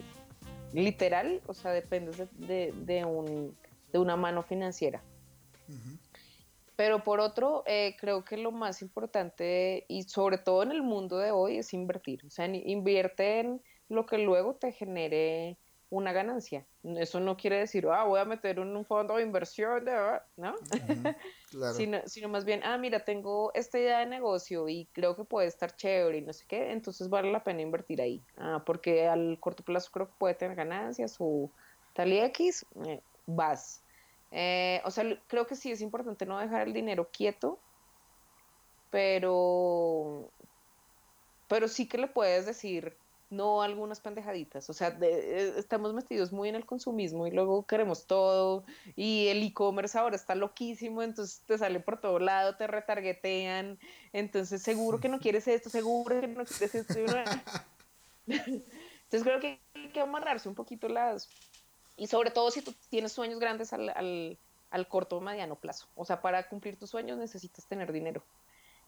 literal, o sea, dependes de, de, un, de una mano financiera. Pero por otro, eh, creo que lo más importante, y sobre todo en el mundo de hoy, es invertir. O sea, invierte en lo que luego te genere una ganancia. Eso no quiere decir, ah, voy a meter un fondo de inversión, ¿no? sino, más bien, ah, mira, tengo esta idea de negocio y creo que puede estar chévere y no sé qué, entonces vale la pena invertir ahí. Ah, porque al corto plazo creo que puede tener ganancias o tal y X, eh, vas. Eh, o sea, creo que sí es importante no dejar el dinero quieto, pero, pero sí que le puedes decir, no algunas pendejaditas. O sea, eh, estamos metidos muy en el consumismo y luego queremos todo. Y el e-commerce ahora está loquísimo, entonces te sale por todo lado, te retargetean. Entonces, seguro que no quieres esto, seguro que no quieres esto. entonces, creo que hay que amarrarse un poquito las. Y sobre todo si tú tienes sueños grandes al, al, al corto o mediano plazo. O sea, para cumplir tus sueños necesitas tener dinero.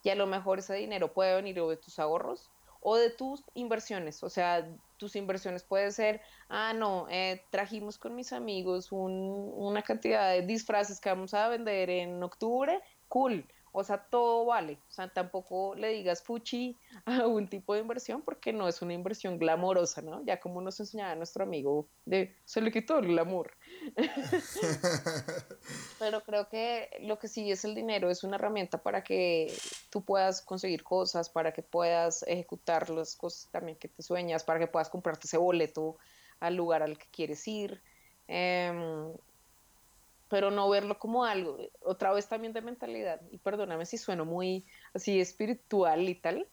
Y a lo mejor ese dinero puede venir de tus ahorros o de tus inversiones. O sea, tus inversiones puede ser, ah, no, eh, trajimos con mis amigos una cantidad de disfraces que vamos a vender en octubre, cool. O sea, todo vale. O sea, tampoco le digas fuchi a un tipo de inversión porque no es una inversión glamorosa, ¿no? Ya como nos enseñaba nuestro amigo de se le quitó el glamour. Pero creo que lo que sí es el dinero es una herramienta para que tú puedas conseguir cosas, para que puedas ejecutar las cosas también que te sueñas, para que puedas comprarte ese boleto al lugar al que quieres ir. Eh, pero no verlo como algo, otra vez también de mentalidad, y perdóname si sueno muy así espiritual y tal,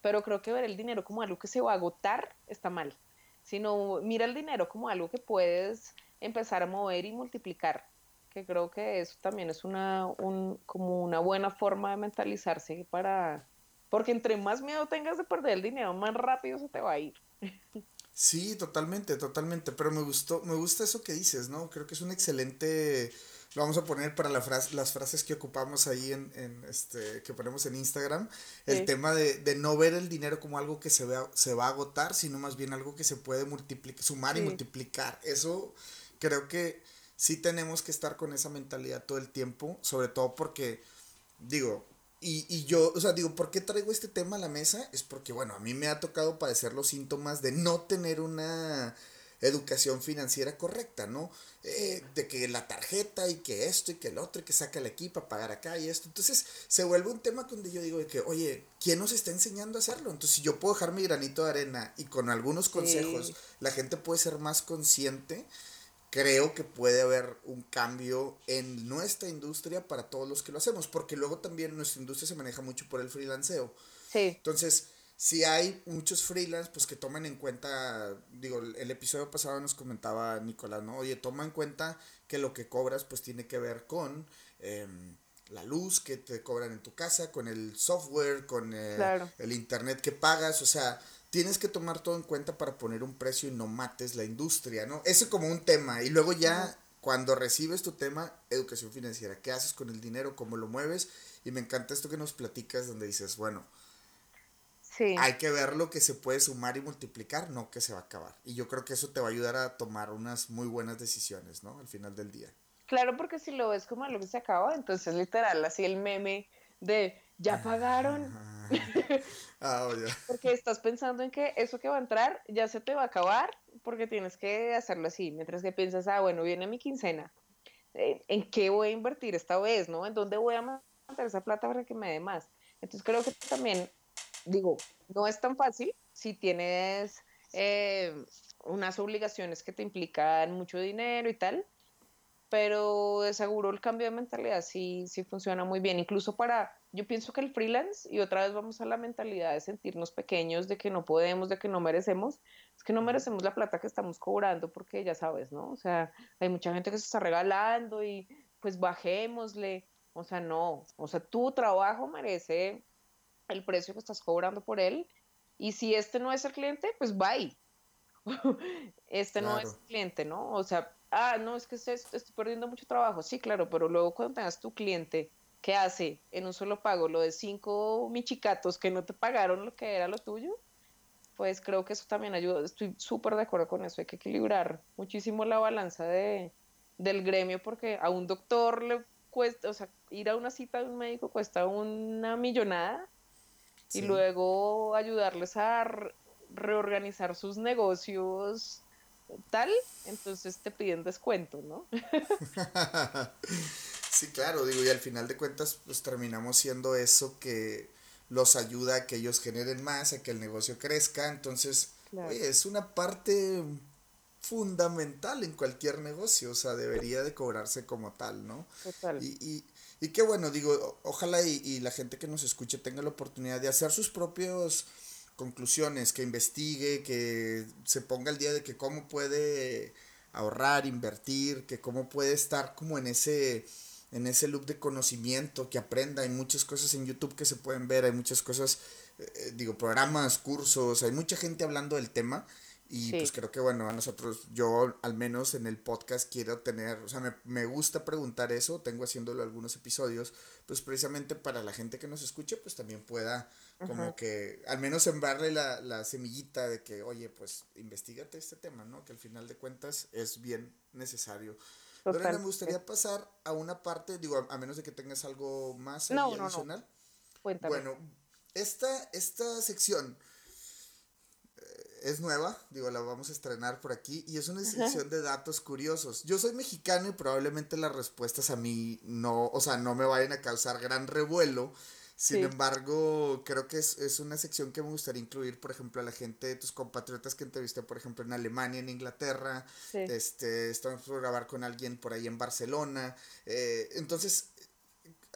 pero creo que ver el dinero como algo que se va a agotar está mal, sino mira el dinero como algo que puedes empezar a mover y multiplicar, que creo que eso también es una, un, como una buena forma de mentalizarse para, porque entre más miedo tengas de perder el dinero, más rápido se te va a ir. Sí, totalmente, totalmente. Pero me gustó, me gusta eso que dices, ¿no? Creo que es un excelente. Lo vamos a poner para la frase, las frases que ocupamos ahí en, en este, que ponemos en Instagram. El tema de, de, no ver el dinero como algo que se, vea, se va a agotar, sino más bien algo que se puede multiplicar, sumar y multiplicar. Eso creo que sí tenemos que estar con esa mentalidad todo el tiempo, sobre todo porque, digo, y, y, yo, o sea, digo, ¿por qué traigo este tema a la mesa? Es porque, bueno, a mí me ha tocado padecer los síntomas de no tener una educación financiera correcta, ¿no? Eh, de que la tarjeta y que esto y que el otro y que saca el equipo a pagar acá y esto. Entonces se vuelve un tema donde yo digo de que, oye, ¿quién nos está enseñando a hacerlo? Entonces si yo puedo dejar mi granito de arena y con algunos consejos la gente puede ser más consciente, creo que puede haber un cambio en nuestra industria para todos los que lo hacemos, porque luego también nuestra industria se maneja mucho por el freelanceo. Sí. Entonces, si hay muchos freelance, pues que tomen en cuenta, digo, el episodio pasado nos comentaba Nicolás, ¿no? Oye, toma en cuenta que lo que cobras pues tiene que ver con em, la luz que te cobran en tu casa, con el software, con eh, el internet que pagas, o sea, tienes que tomar todo en cuenta para poner un precio y no mates la industria, ¿no? Eso como un tema, y luego ya... Cuando recibes tu tema, educación financiera, ¿qué haces con el dinero? ¿Cómo lo mueves? Y me encanta esto que nos platicas donde dices, bueno, hay que ver lo que se puede sumar y multiplicar, no que se va a acabar. Y yo creo que eso te va a ayudar a tomar unas muy buenas decisiones, ¿no? Al final del día. Claro, porque si lo ves como algo que se acaba, entonces literal, así el meme de ya pagaron. ah, porque estás pensando en que eso que va a entrar ya se te va a acabar, porque tienes que hacerlo así. Mientras que piensas, ah, bueno, viene mi quincena. ¿En qué voy a invertir esta vez, no? ¿En dónde voy a mandar esa plata para que me dé más? Entonces creo que también digo, no es tan fácil si tienes eh, unas obligaciones que te implican mucho dinero y tal, pero de seguro el cambio de mentalidad sí, sí funciona muy bien, incluso para, yo pienso que el freelance, y otra vez vamos a la mentalidad de sentirnos pequeños, de que no podemos, de que no merecemos, es que no merecemos la plata que estamos cobrando, porque ya sabes, ¿no? O sea, hay mucha gente que se está regalando y pues bajémosle, o sea, no, o sea, tu trabajo merece el precio que estás cobrando por él. Y si este no es el cliente, pues bye. este no es el cliente, ¿no? O sea, ah, no, es que estoy, perdiendo mucho trabajo. Sí, claro, pero luego cuando tengas tu cliente que hace en un solo pago lo de cinco michicatos que no te pagaron lo que era lo tuyo, pues creo que eso también ayuda. Estoy súper de acuerdo con eso. Hay que equilibrar muchísimo la balanza de, del gremio porque a un doctor le cuesta, o sea, ir a una cita de un médico cuesta una millonada y luego ayudarles a reorganizar sus negocios tal, entonces te piden descuento, ¿no? sí, claro, digo, y al final de cuentas, pues terminamos siendo eso que los ayuda a que ellos generen más, a que el negocio crezca, entonces, es una parte fundamental en cualquier negocio, o sea, debería de cobrarse como tal, ¿no? Total. Y, y, y qué bueno, digo, ojalá y, la gente que nos escuche tenga la oportunidad de hacer sus propias conclusiones, que investigue, que se ponga al día de que cómo puede ahorrar, invertir, que cómo puede estar como en ese en ese loop de conocimiento, que aprenda, hay muchas cosas en YouTube que se pueden ver, hay muchas cosas, eh, digo, programas, cursos, hay mucha gente hablando del tema y pues creo que bueno, a nosotros, yo al menos en el podcast quiero tener, o sea, me, me, gusta preguntar eso, tengo haciéndolo algunos episodios, pues precisamente para la gente que nos escuche, pues también pueda como que al menos sembrarle la, la semillita de que, oye, pues investigate este tema, ¿no? Que al final de cuentas es bien necesario. Lorena, me gustaría pasar a una parte, digo, a, menos de que tengas algo más adicional. Bueno, esta, esta sección es nueva, digo, la vamos a estrenar por aquí y es una sección de datos curiosos. Yo soy mexicano y probablemente las respuestas a mí no, o sea, no me vayan a causar gran revuelo. Sin embargo, creo que es, una sección que me gustaría incluir, por ejemplo, a la gente de tus compatriotas que entrevisté, por ejemplo, en Alemania, en Inglaterra. Este, estamos por grabar con alguien por ahí en Barcelona. Eh, entonces,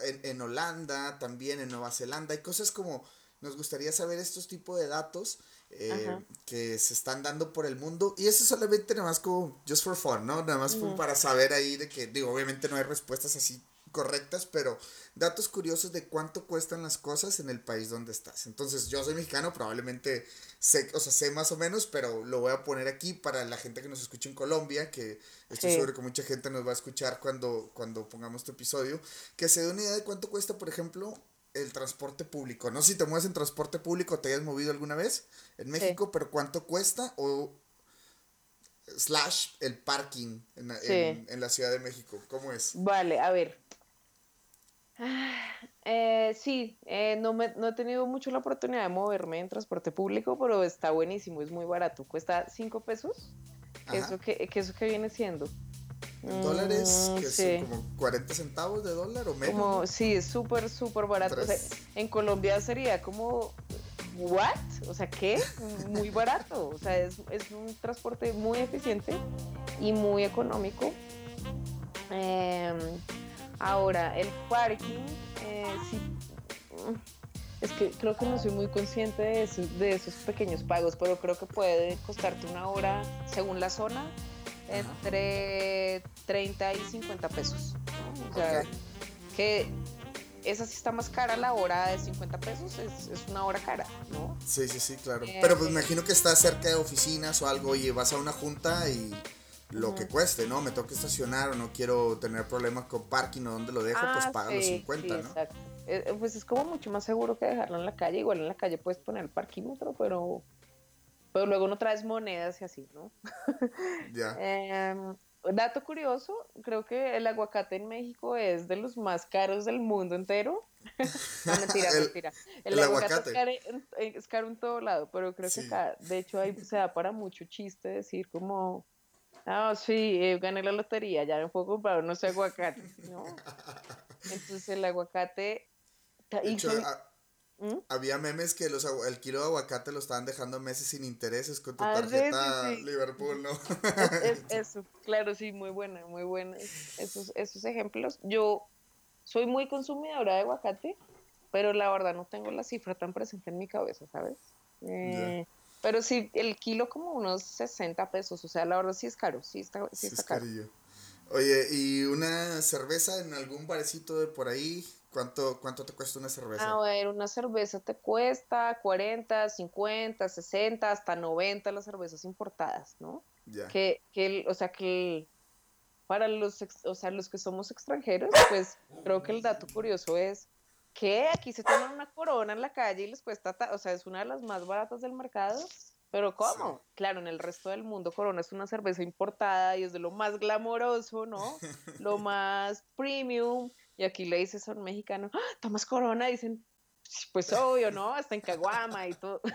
en, en Holanda, también en Nueva Zelanda, hay cosas como, nos gustaría saber estos tipos de datos eh, que se están dando por el mundo. Y eso solamente nada más como just for fun, ¿no? Nada más para saber ahí de que, digo, obviamente no hay respuestas así correctas, pero datos curiosos de cuánto cuestan las cosas en el país donde estás. Entonces, yo soy mexicano, probablemente sé, o sea, sé más o menos, pero lo voy a poner aquí para la gente que nos escucha en Colombia, que estoy seguro que mucha gente nos va a escuchar cuando, cuando pongamos este episodio, que se dé una idea de cuánto cuesta, por ejemplo, el transporte público. No sé si te mueves en transporte público, te hayas movido alguna vez en México, pero cuánto cuesta o slash el parking en, la Ciudad de México. ¿Cómo es? Vale, a ver. Eh, sí, eh, no, me, no he tenido mucho la oportunidad de moverme en transporte público, pero está buenísimo, es muy barato. Cuesta 5 pesos ¿Eso que, eso que viene siendo? dólares, mm, que son como 40 centavos de dólar o menos. Como, sí, es súper, súper barato. en Colombia sería como, ¿what? O sea, ¿qué? Muy barato. O sea, es, un transporte muy eficiente y muy económico. Em, ahora, el parking, eh, sí. Es que creo que no soy muy consciente de esos, de esos pequeños pagos, pero creo que puede costarte una hora, según la zona, entre 30 y 50 pesos. O sea, que esa sí está más cara la hora de 50 pesos, es, es una hora cara, ¿no? Sí, sí, sí, claro. Eh, Pero pues me imagino que estás cerca de oficinas o algo y vas a una junta y lo que cueste, ¿no? Me toca estacionar o no quiero tener problemas con parking o donde lo dejo, pues pagan los 50, ¿no? Exacto. Eh, eh, pues es como mucho más seguro que dejarlo en la calle. Igual en la calle puedes poner el parquímetro, pero, pero luego no traes monedas y así, ¿no? Ya. Em, dato curioso, creo que el aguacate en México es de los más caros del mundo entero. no, mentira, mentira. El, aguacate, Es, caro, en todo lado, pero creo que acá, de hecho, ahí se da para mucho chiste decir como, ah, sí, eh, gané la lotería, ya me puedo comprar no sé aguacate, ¿no? Entonces el aguacate ¿Mm? había memes que los, el kilo de aguacate lo estaban dejando meses sin intereses con tu ah, tarjeta Liverpool, ¿no? eso, claro, sí, muy buena, muy buena. Esos, esos ejemplos. Yo soy muy consumidora de aguacate, pero la verdad no tengo la cifra tan presente en mi cabeza, ¿sabes? Eh, pero sí, el kilo como unos 60 pesos, o sea, la verdad sí es caro, sí está, sí, está caro. Oye, ¿y una cerveza en algún barecito de por ahí? ¿Cuánto, ¿Cuánto te cuesta una cerveza? A ver, una cerveza te cuesta 40, 50, 60, hasta 90 las cervezas importadas, ¿no? Ya. Que, que, o sea, que para los, o sea, los que somos extranjeros, pues creo que el dato curioso es que aquí se toman una corona en la calle y les cuesta, o sea, es una de las más baratas del mercado. Pero ¿cómo? Claro, en el resto del mundo Corona es una cerveza importada y es de lo más glamoroso, ¿no? lo más premium, y aquí le dices a un mexicano, ¡Ah, tomas corona, dicen, pues obvio, ¿no? Hasta en Caguama y todo.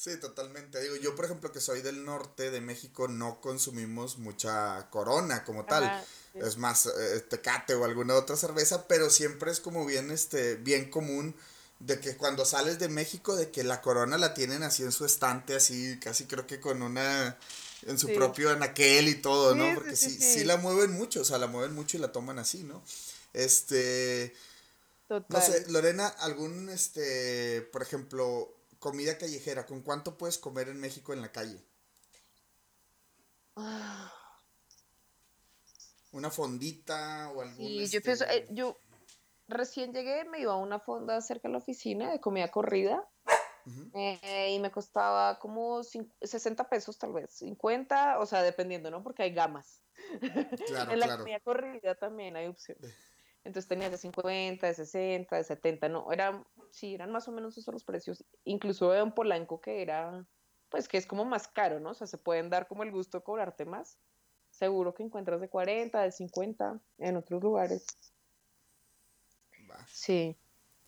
Sí, totalmente. Digo, yo por ejemplo que soy del norte de México no consumimos mucha corona como tal. Es más eh, tecate o alguna otra cerveza, pero siempre es como bien este bien común de que cuando sales de México de que la corona la tienen así en su estante así casi creo que con una en su propio anaquel y todo, ¿no? Porque sí, sí, la mueven mucho, o sea, la mueven mucho y la toman así, ¿no? Este... No sé, Lorena, algún, este, por ejemplo, comida callejera, ¿con cuánto puedes comer en México en la calle? Ah. Una fondita o algún... Sí, yo pienso, este eh, yo recién llegué, me iba a una fonda cerca de la oficina de comida corrida eh, y me costaba como 60 pesos tal vez, 50, o sea, dependiendo, ¿no? Porque hay gamas. Claro, en la comida corrida también hay opciones. Entonces tenías de 50, de 60, de 70, no, eran, sí, eran más o menos esos los precios. Incluso de un Polanco que era, pues que es como más caro, ¿no? O sea, se pueden dar como el gusto de cobrarte más. Seguro que encuentras de 40, de 50 en otros lugares. Sí.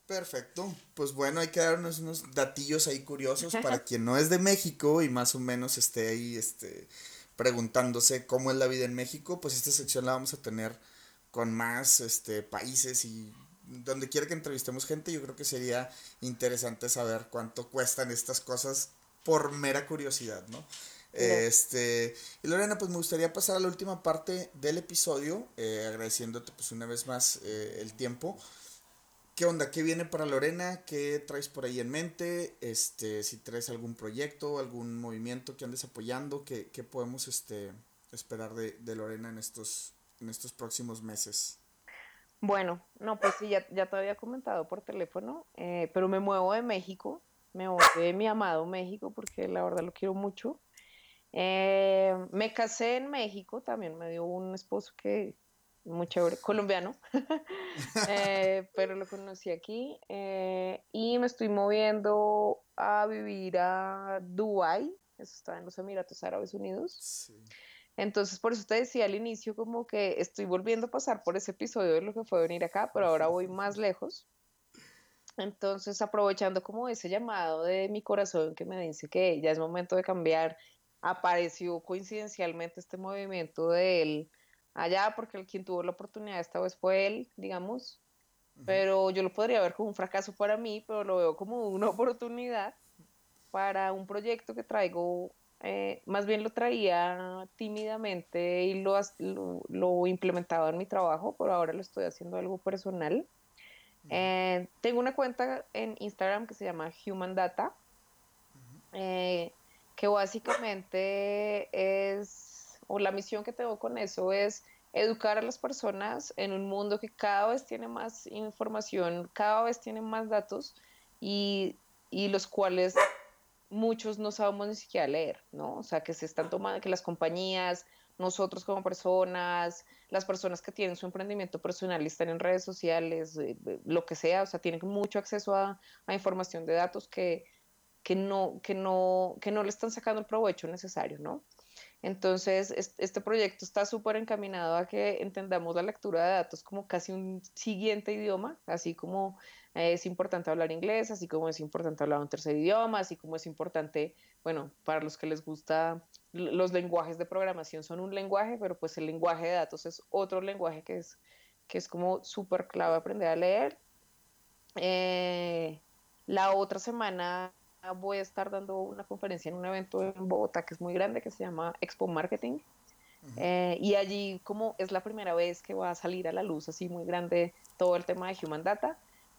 Perfecto. Pues bueno, hay que darnos unos datillos ahí curiosos para quien no es de México y más o menos esté ahí este, preguntándose cómo es la vida en México. Pues esta sección la vamos a tener con más este, países y donde quiera que entrevistemos gente, yo creo que sería interesante saber cuánto cuestan estas cosas por mera curiosidad, ¿no? Este, y Lorena, pues me gustaría pasar a la última parte del episodio, eh, agradeciéndote pues una vez más eh, el tiempo. ¿Qué onda? ¿Qué viene para Lorena? ¿Qué traes por ahí en mente? Este, si traes algún proyecto, algún movimiento que andes apoyando, ¿qué, podemos este, esperar de, Lorena en estos, en estos próximos meses? Bueno, no, pues sí, ya, ya te había comentado por teléfono, eh, pero me muevo de México, me muevo de mi amado México porque la verdad lo quiero mucho. Eh, me casé en México, también me dio un esposo que muy chévere, colombiano, eh, pero lo conocí aquí eh, y me estoy moviendo a vivir a Dubai, eso está en los Emiratos Árabes Unidos. Entonces, por eso te decía al inicio como que estoy volviendo a pasar por ese episodio de lo que fue venir acá, pero ahora voy más lejos. Entonces, aprovechando como ese llamado de mi corazón que me dice que ya es momento de cambiar apareció coincidencialmente este movimiento de él allá, porque el quien tuvo la oportunidad esta vez fue él, digamos, pero yo lo podría ver como un fracaso para mí, pero lo veo como una oportunidad para un proyecto que traigo, eh, más bien lo traía tímidamente y lo, lo, implementaba en mi trabajo, pero ahora lo estoy haciendo algo personal. Eh, tengo una cuenta en Instagram que se llama Human Data, eh, que básicamente es, o la misión que tengo con eso es educar a las personas en un mundo que cada vez tiene más información, cada vez tiene más datos y, y los cuales muchos no sabemos ni siquiera leer, ¿no? O sea, que se están tomando, que las compañías, nosotros como personas, las personas que tienen su emprendimiento personal y están en redes sociales, eh, eh, lo que sea, o sea, tienen mucho acceso a, información de datos que, que, no, que, no, que no le están sacando el provecho necesario, ¿no? Entonces, este proyecto está súper encaminado a que entendamos la lectura de datos como casi un siguiente idioma, así como es importante hablar inglés, así como es importante hablar un tercer idioma, así como es importante, bueno, para los que les gusta, los lenguajes de programación son un lenguaje, pero pues el lenguaje de datos es otro lenguaje que es, que es como súper clave aprender a leer. Eh, la otra semana voy a estar dando una conferencia en un evento en Bogotá que es muy grande, que se llama Expo Marketing. Eh, y allí como es la primera vez que va a salir a la luz así muy grande todo el tema de Human Data,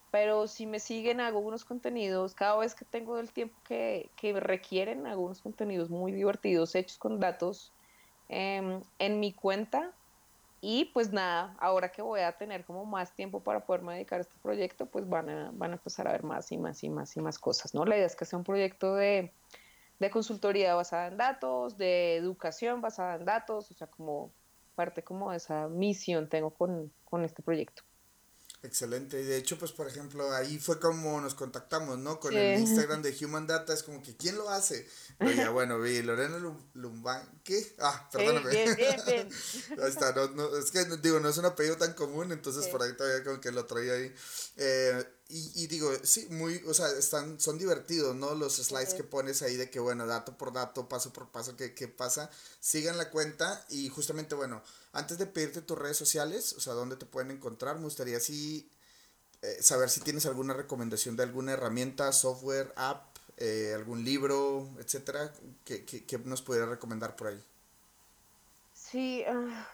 pero si me siguen hago unos contenidos, cada vez que tengo el tiempo que, que requieren, hago unos contenidos muy divertidos hechos con datos em, en mi cuenta y pues nada, ahora que voy a tener como más tiempo para poderme dedicar a este proyecto, pues van a, van a empezar a ver más y más y más y más cosas, ¿no? La idea es que sea un proyecto de, de consultoría basada en datos, de educación basada en datos, o sea, como parte como de esa misión tengo con, con este proyecto. Excelente. Y de hecho, pues por ejemplo, ahí fue como nos contactamos, ¿no? Con el Instagram de Human Data, es como que ¿quién lo hace? Pero ya bueno, vi Lorena Lumban, ¿qué? Ah, perdóname. bien, bien, bien. ahí está, no, no, es que digo, no es un apellido tan común, entonces por ahí todavía como que lo traía ahí. Eh, y, y, digo, sí, muy, o sea, están, son divertidos, ¿no? Los slides que pones ahí de que, bueno, dato por dato, paso por paso, ¿qué, qué pasa? Sigan la cuenta y justamente, bueno, antes de pedirte tus redes sociales, o sea, dónde te pueden encontrar, me gustaría sí eh, saber si tienes alguna recomendación de alguna herramienta, software, app, eh, algún libro, etcétera, que, que, nos pudiera recomendar por ahí. Sí, ah,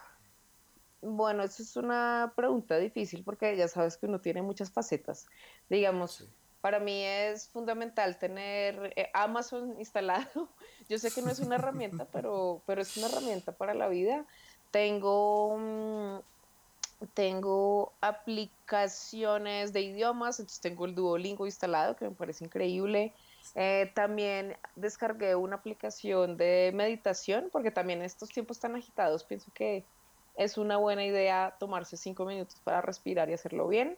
bueno, eso es una pregunta difícil porque ya sabes que uno tiene muchas facetas. Digamos, para mí es fundamental tener eh, Amazon instalado. Yo sé que no es una herramienta, pero, pero es una herramienta para la vida. Tengo, mm, tengo aplicaciones de idiomas, entonces tengo el Duolingo instalado, que me parece increíble. Eh, también descargué una aplicación de meditación, porque también en estos tiempos tan agitados pienso que es una buena idea tomarse cinco minutos para respirar y hacerlo bien.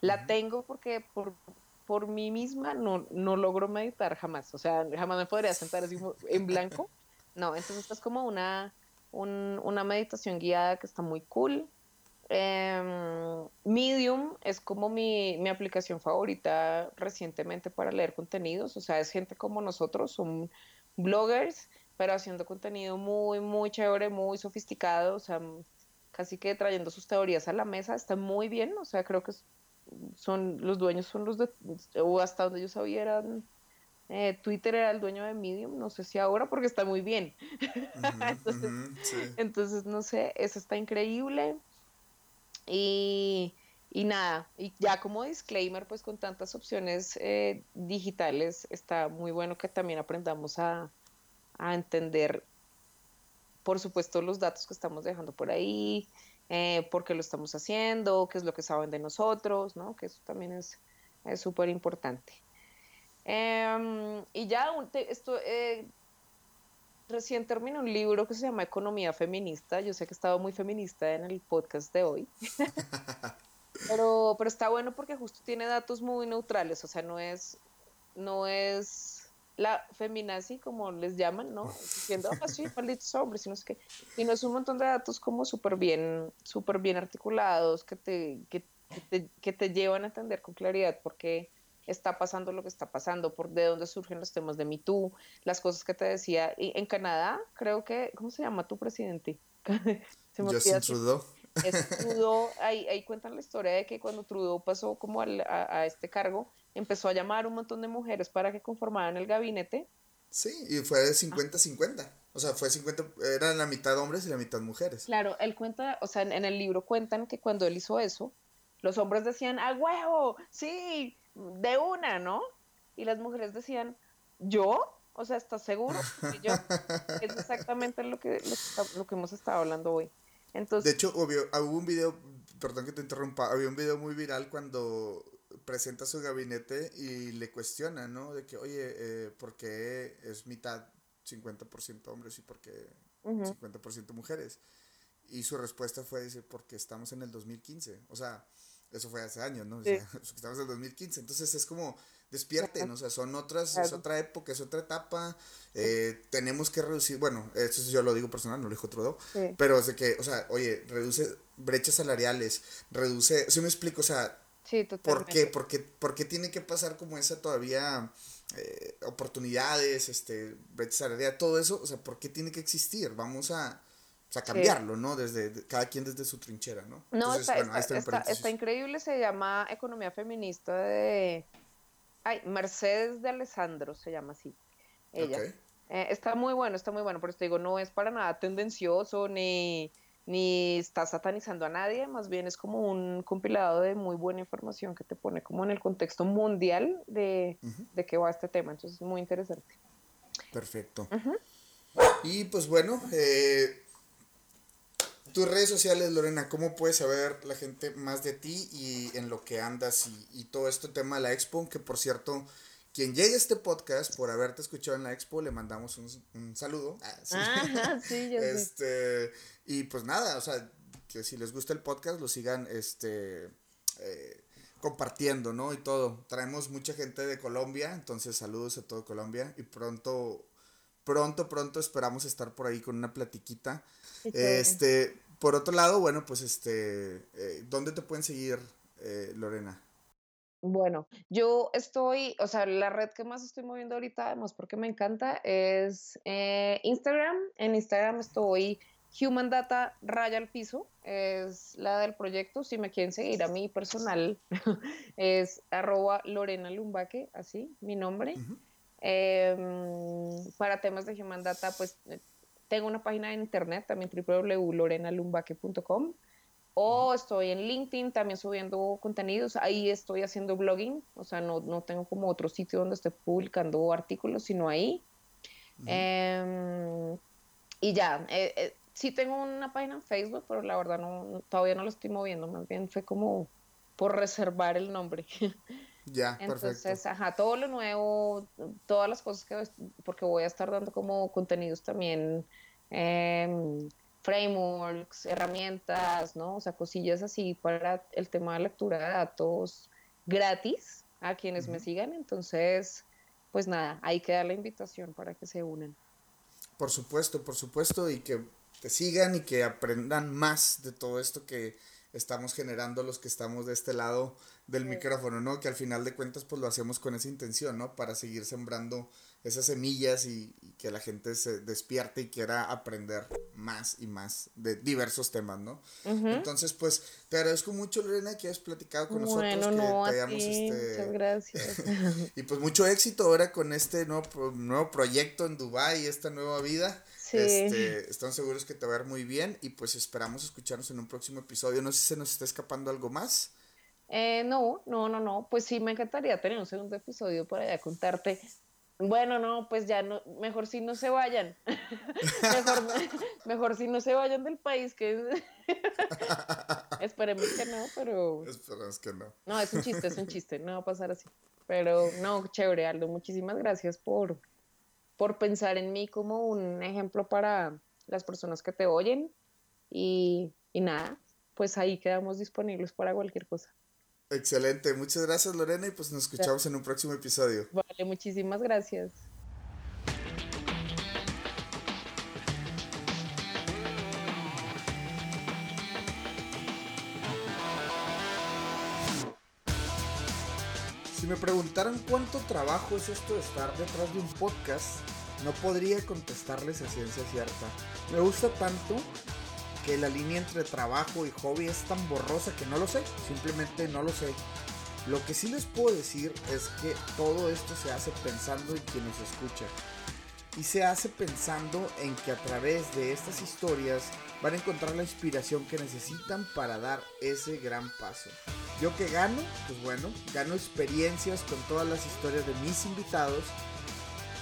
La tengo porque por, por mí misma no, no logro meditar jamás. O sea, jamás me podría sentar así en blanco. No, entonces esta es como una, una meditación guiada que está muy cool. Em, Medium es como mi, mi, aplicación favorita recientemente para leer contenidos. O sea, es gente como nosotros, son bloggers, pero haciendo contenido muy, muy chévere, muy sofisticado. O sea, casi que trayendo sus teorías a la mesa, está muy bien, o sea, creo que son los dueños son los de, o hasta donde yo sabía eh, Twitter era el dueño de Medium, no sé si ahora porque está muy bien. entonces, no sé, eso está increíble. Y, y, nada, y ya como disclaimer, pues con tantas opciones eh, digitales, está muy bueno que también aprendamos a, a entender por supuesto, los datos que estamos dejando por ahí, eh, por qué lo estamos haciendo, qué es lo que saben de nosotros, ¿no? Que eso también es súper importante. Em, y ya esto, eh, recién terminé un libro que se llama Economía Feminista. Yo sé que he estado muy feminista en el podcast de hoy. pero, pero está bueno porque justo tiene datos muy neutrales, o sea, no es, no es la feminazi, como les llaman, ¿no? Diciendo, ah, sí, malditos hombres, sino es que, y no es un montón de datos como súper bien, súper bien articulados, que te, que, te, que te llevan a entender con claridad por qué está pasando lo que está pasando, por de dónde surgen los temas de Me Too, las cosas que te decía. Y en Canadá, creo que, ¿cómo se llama tu presidente? se me Justin Trudeau. Es Trudeau, ahí, ahí, cuentan la historia de que cuando Trudeau pasó como al, a, a, este cargo, empezó a llamar un montón de mujeres para que conformaran el gabinete. Sí, y fue de 50-50. O sea, fue 50, eran la mitad hombres y la mitad mujeres. Claro, él cuenta, o sea, en, en el libro cuentan que cuando él hizo eso, los hombres decían, ¡a huevo! ¡Sí! De una, ¿no? Y las mujeres decían, ¿yo? O sea, ¿estás seguro? Y yo, es exactamente lo que, lo, que hemos estado hablando hoy. Entonces, de hecho, obvio, hubo un video, perdón que te interrumpa, había un video muy viral cuando presenta su gabinete y le cuestiona, ¿no? De que, oye, eh, ¿por qué es mitad 50% hombres y por qué 50% mujeres? Y su respuesta fue, dice, porque estamos en el 2015. O sea, eso fue hace años, ¿no? O sea, estamos en el 2015. Entonces es como, despierten, o sea, son otras, es otra época, es otra etapa. Eh, tenemos que reducir, bueno, eso yo lo digo personal, no lo dijo Trudeau, pero es de que, o sea, oye, reduce brechas salariales, reduce, si me explico, o sea, sí, ¿por qué? Porque, porque tiene que pasar como esa todavía eh, oportunidades, este, brechas salariales, todo eso, o sea, ¿por qué tiene que existir? Vamos a o sea, cambiarlo, ¿no? Desde, cada quien desde su trinchera, ¿no? No, está, está, increíble, se llama Economía Feminista de... Ay, Mercedes de Alessandro se llama así, ella. Eh, está muy bueno, está muy bueno, pero te digo, no es para nada tendencioso ni, ni está satanizando a nadie, más bien es como un compilado de muy buena información que te pone como en el contexto mundial de, de qué va este tema, entonces es muy interesante. Perfecto. Y pues bueno, eh, tus redes sociales, Lorena, ¿cómo puede saber la gente más de ti y en lo que andas y, todo este tema de la expo? Que por cierto, quien llegue a este podcast por haberte escuchado en la expo, le mandamos un, saludo. Ah, sí. este, y pues nada, o sea, que si les gusta el podcast, lo sigan este, eh, compartiendo, ¿no? Y todo. Traemos mucha gente de Colombia, entonces saludos a todo Colombia y pronto, pronto, pronto esperamos estar por ahí con una platiquita este, por otro lado, bueno, pues este, eh, ¿dónde te pueden seguir, eh, Lorena? Bueno, yo estoy, o sea, la red que más estoy moviendo ahorita, además porque me encanta, es eh, Instagram. En Instagram estoy Human Data Raya al Piso, es la del proyecto. Si me quieren seguir a mi personal, es arroba Lorena Lumbaque, así, mi nombre. Em, para temas de Human Data, pues tengo una página en internet, también www.lorenalumbaque.com. O estoy en LinkedIn también subiendo contenidos. Ahí estoy haciendo blogging. O sea, no, no tengo como otro sitio donde esté publicando artículos, sino ahí. Em, y ya, eh, eh, sí tengo una página en Facebook, pero la verdad no, todavía no lo estoy moviendo. Más bien fue como por reservar el nombre. Ya, Entonces, ajá, todo lo nuevo, todas las cosas que, porque voy a estar dando como contenidos también, em, frameworks, herramientas, ¿no? O sea, cosillas así para el tema de lectura de datos gratis a quienes me sigan. Entonces, pues nada, ahí queda la invitación para que se unan. Por supuesto, por supuesto, y que te sigan y que aprendan más de todo esto que estamos generando los que estamos de este lado del micrófono, ¿no? Que al final de cuentas pues lo hacemos con esa intención, ¿no? Para seguir sembrando esas semillas y, que la gente se despierte y quiera aprender más y más de diversos temas, ¿no? Entonces, pues, te agradezco mucho, Lorena, que hayas platicado con nosotros, que no, te hayamos este... Muchas gracias. y pues mucho éxito ahora con este nuevo, nuevo proyecto en Dubai, esta nueva vida. Sí. Este, estamos seguros que te va a ver muy bien y pues esperamos escucharnos en un próximo episodio. No sé si se nos está escapando algo más. Eh, no, no, no, no. Pues sí, me encantaría tener un segundo episodio para ya contarte. Bueno, no, pues ya no, mejor si no se vayan. mejor, mejor si no se vayan del país, que esperemos que no, pero. Esperemos que no. No, es un chiste, es un chiste, no va a pasar así. Pero no, chévere, Aldo, muchísimas gracias por, por pensar en mí como un ejemplo para las personas que te oyen. Y, y nada, pues ahí quedamos disponibles para cualquier cosa. Excelente, muchas gracias Lorena y pues nos escuchamos en un próximo episodio. Vale, muchísimas gracias. Me preguntaran cuánto trabajo es esto de estar detrás de un podcast, no podría contestarles a ciencia cierta. Me gusta tanto que la línea entre trabajo y hobby es tan borrosa que no lo sé, simplemente no lo sé. Lo que sí les puedo decir es que todo esto se hace pensando en quien nos escucha. Y se hace pensando en que a través de estas historias van a encontrar la inspiración que necesitan para dar ese gran paso. Yo que gano, pues bueno, gano experiencias con todas las historias de mis invitados.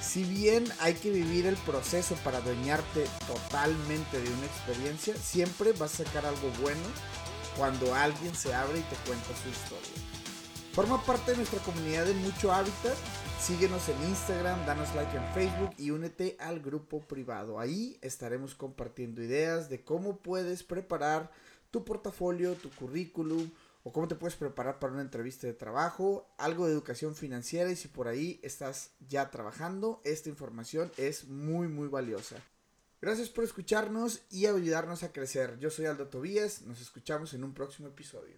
Si bien hay que vivir el proceso para adueñarte totalmente de una experiencia, siempre vas a sacar algo bueno cuando alguien se abre y te cuenta su historia. Forma parte de nuestra comunidad de Mucho Hábitat. Síguenos en Instagram, danos like en Facebook y únete al grupo privado. Ahí estaremos compartiendo ideas de cómo puedes preparar tu portafolio, tu currículum o cómo te puedes preparar para una entrevista de trabajo, algo de educación financiera y si por ahí estás ya trabajando, esta información es muy muy valiosa. Gracias por escucharnos y ayudarnos a crecer. Yo soy Aldo Tobías, nos escuchamos en un próximo episodio.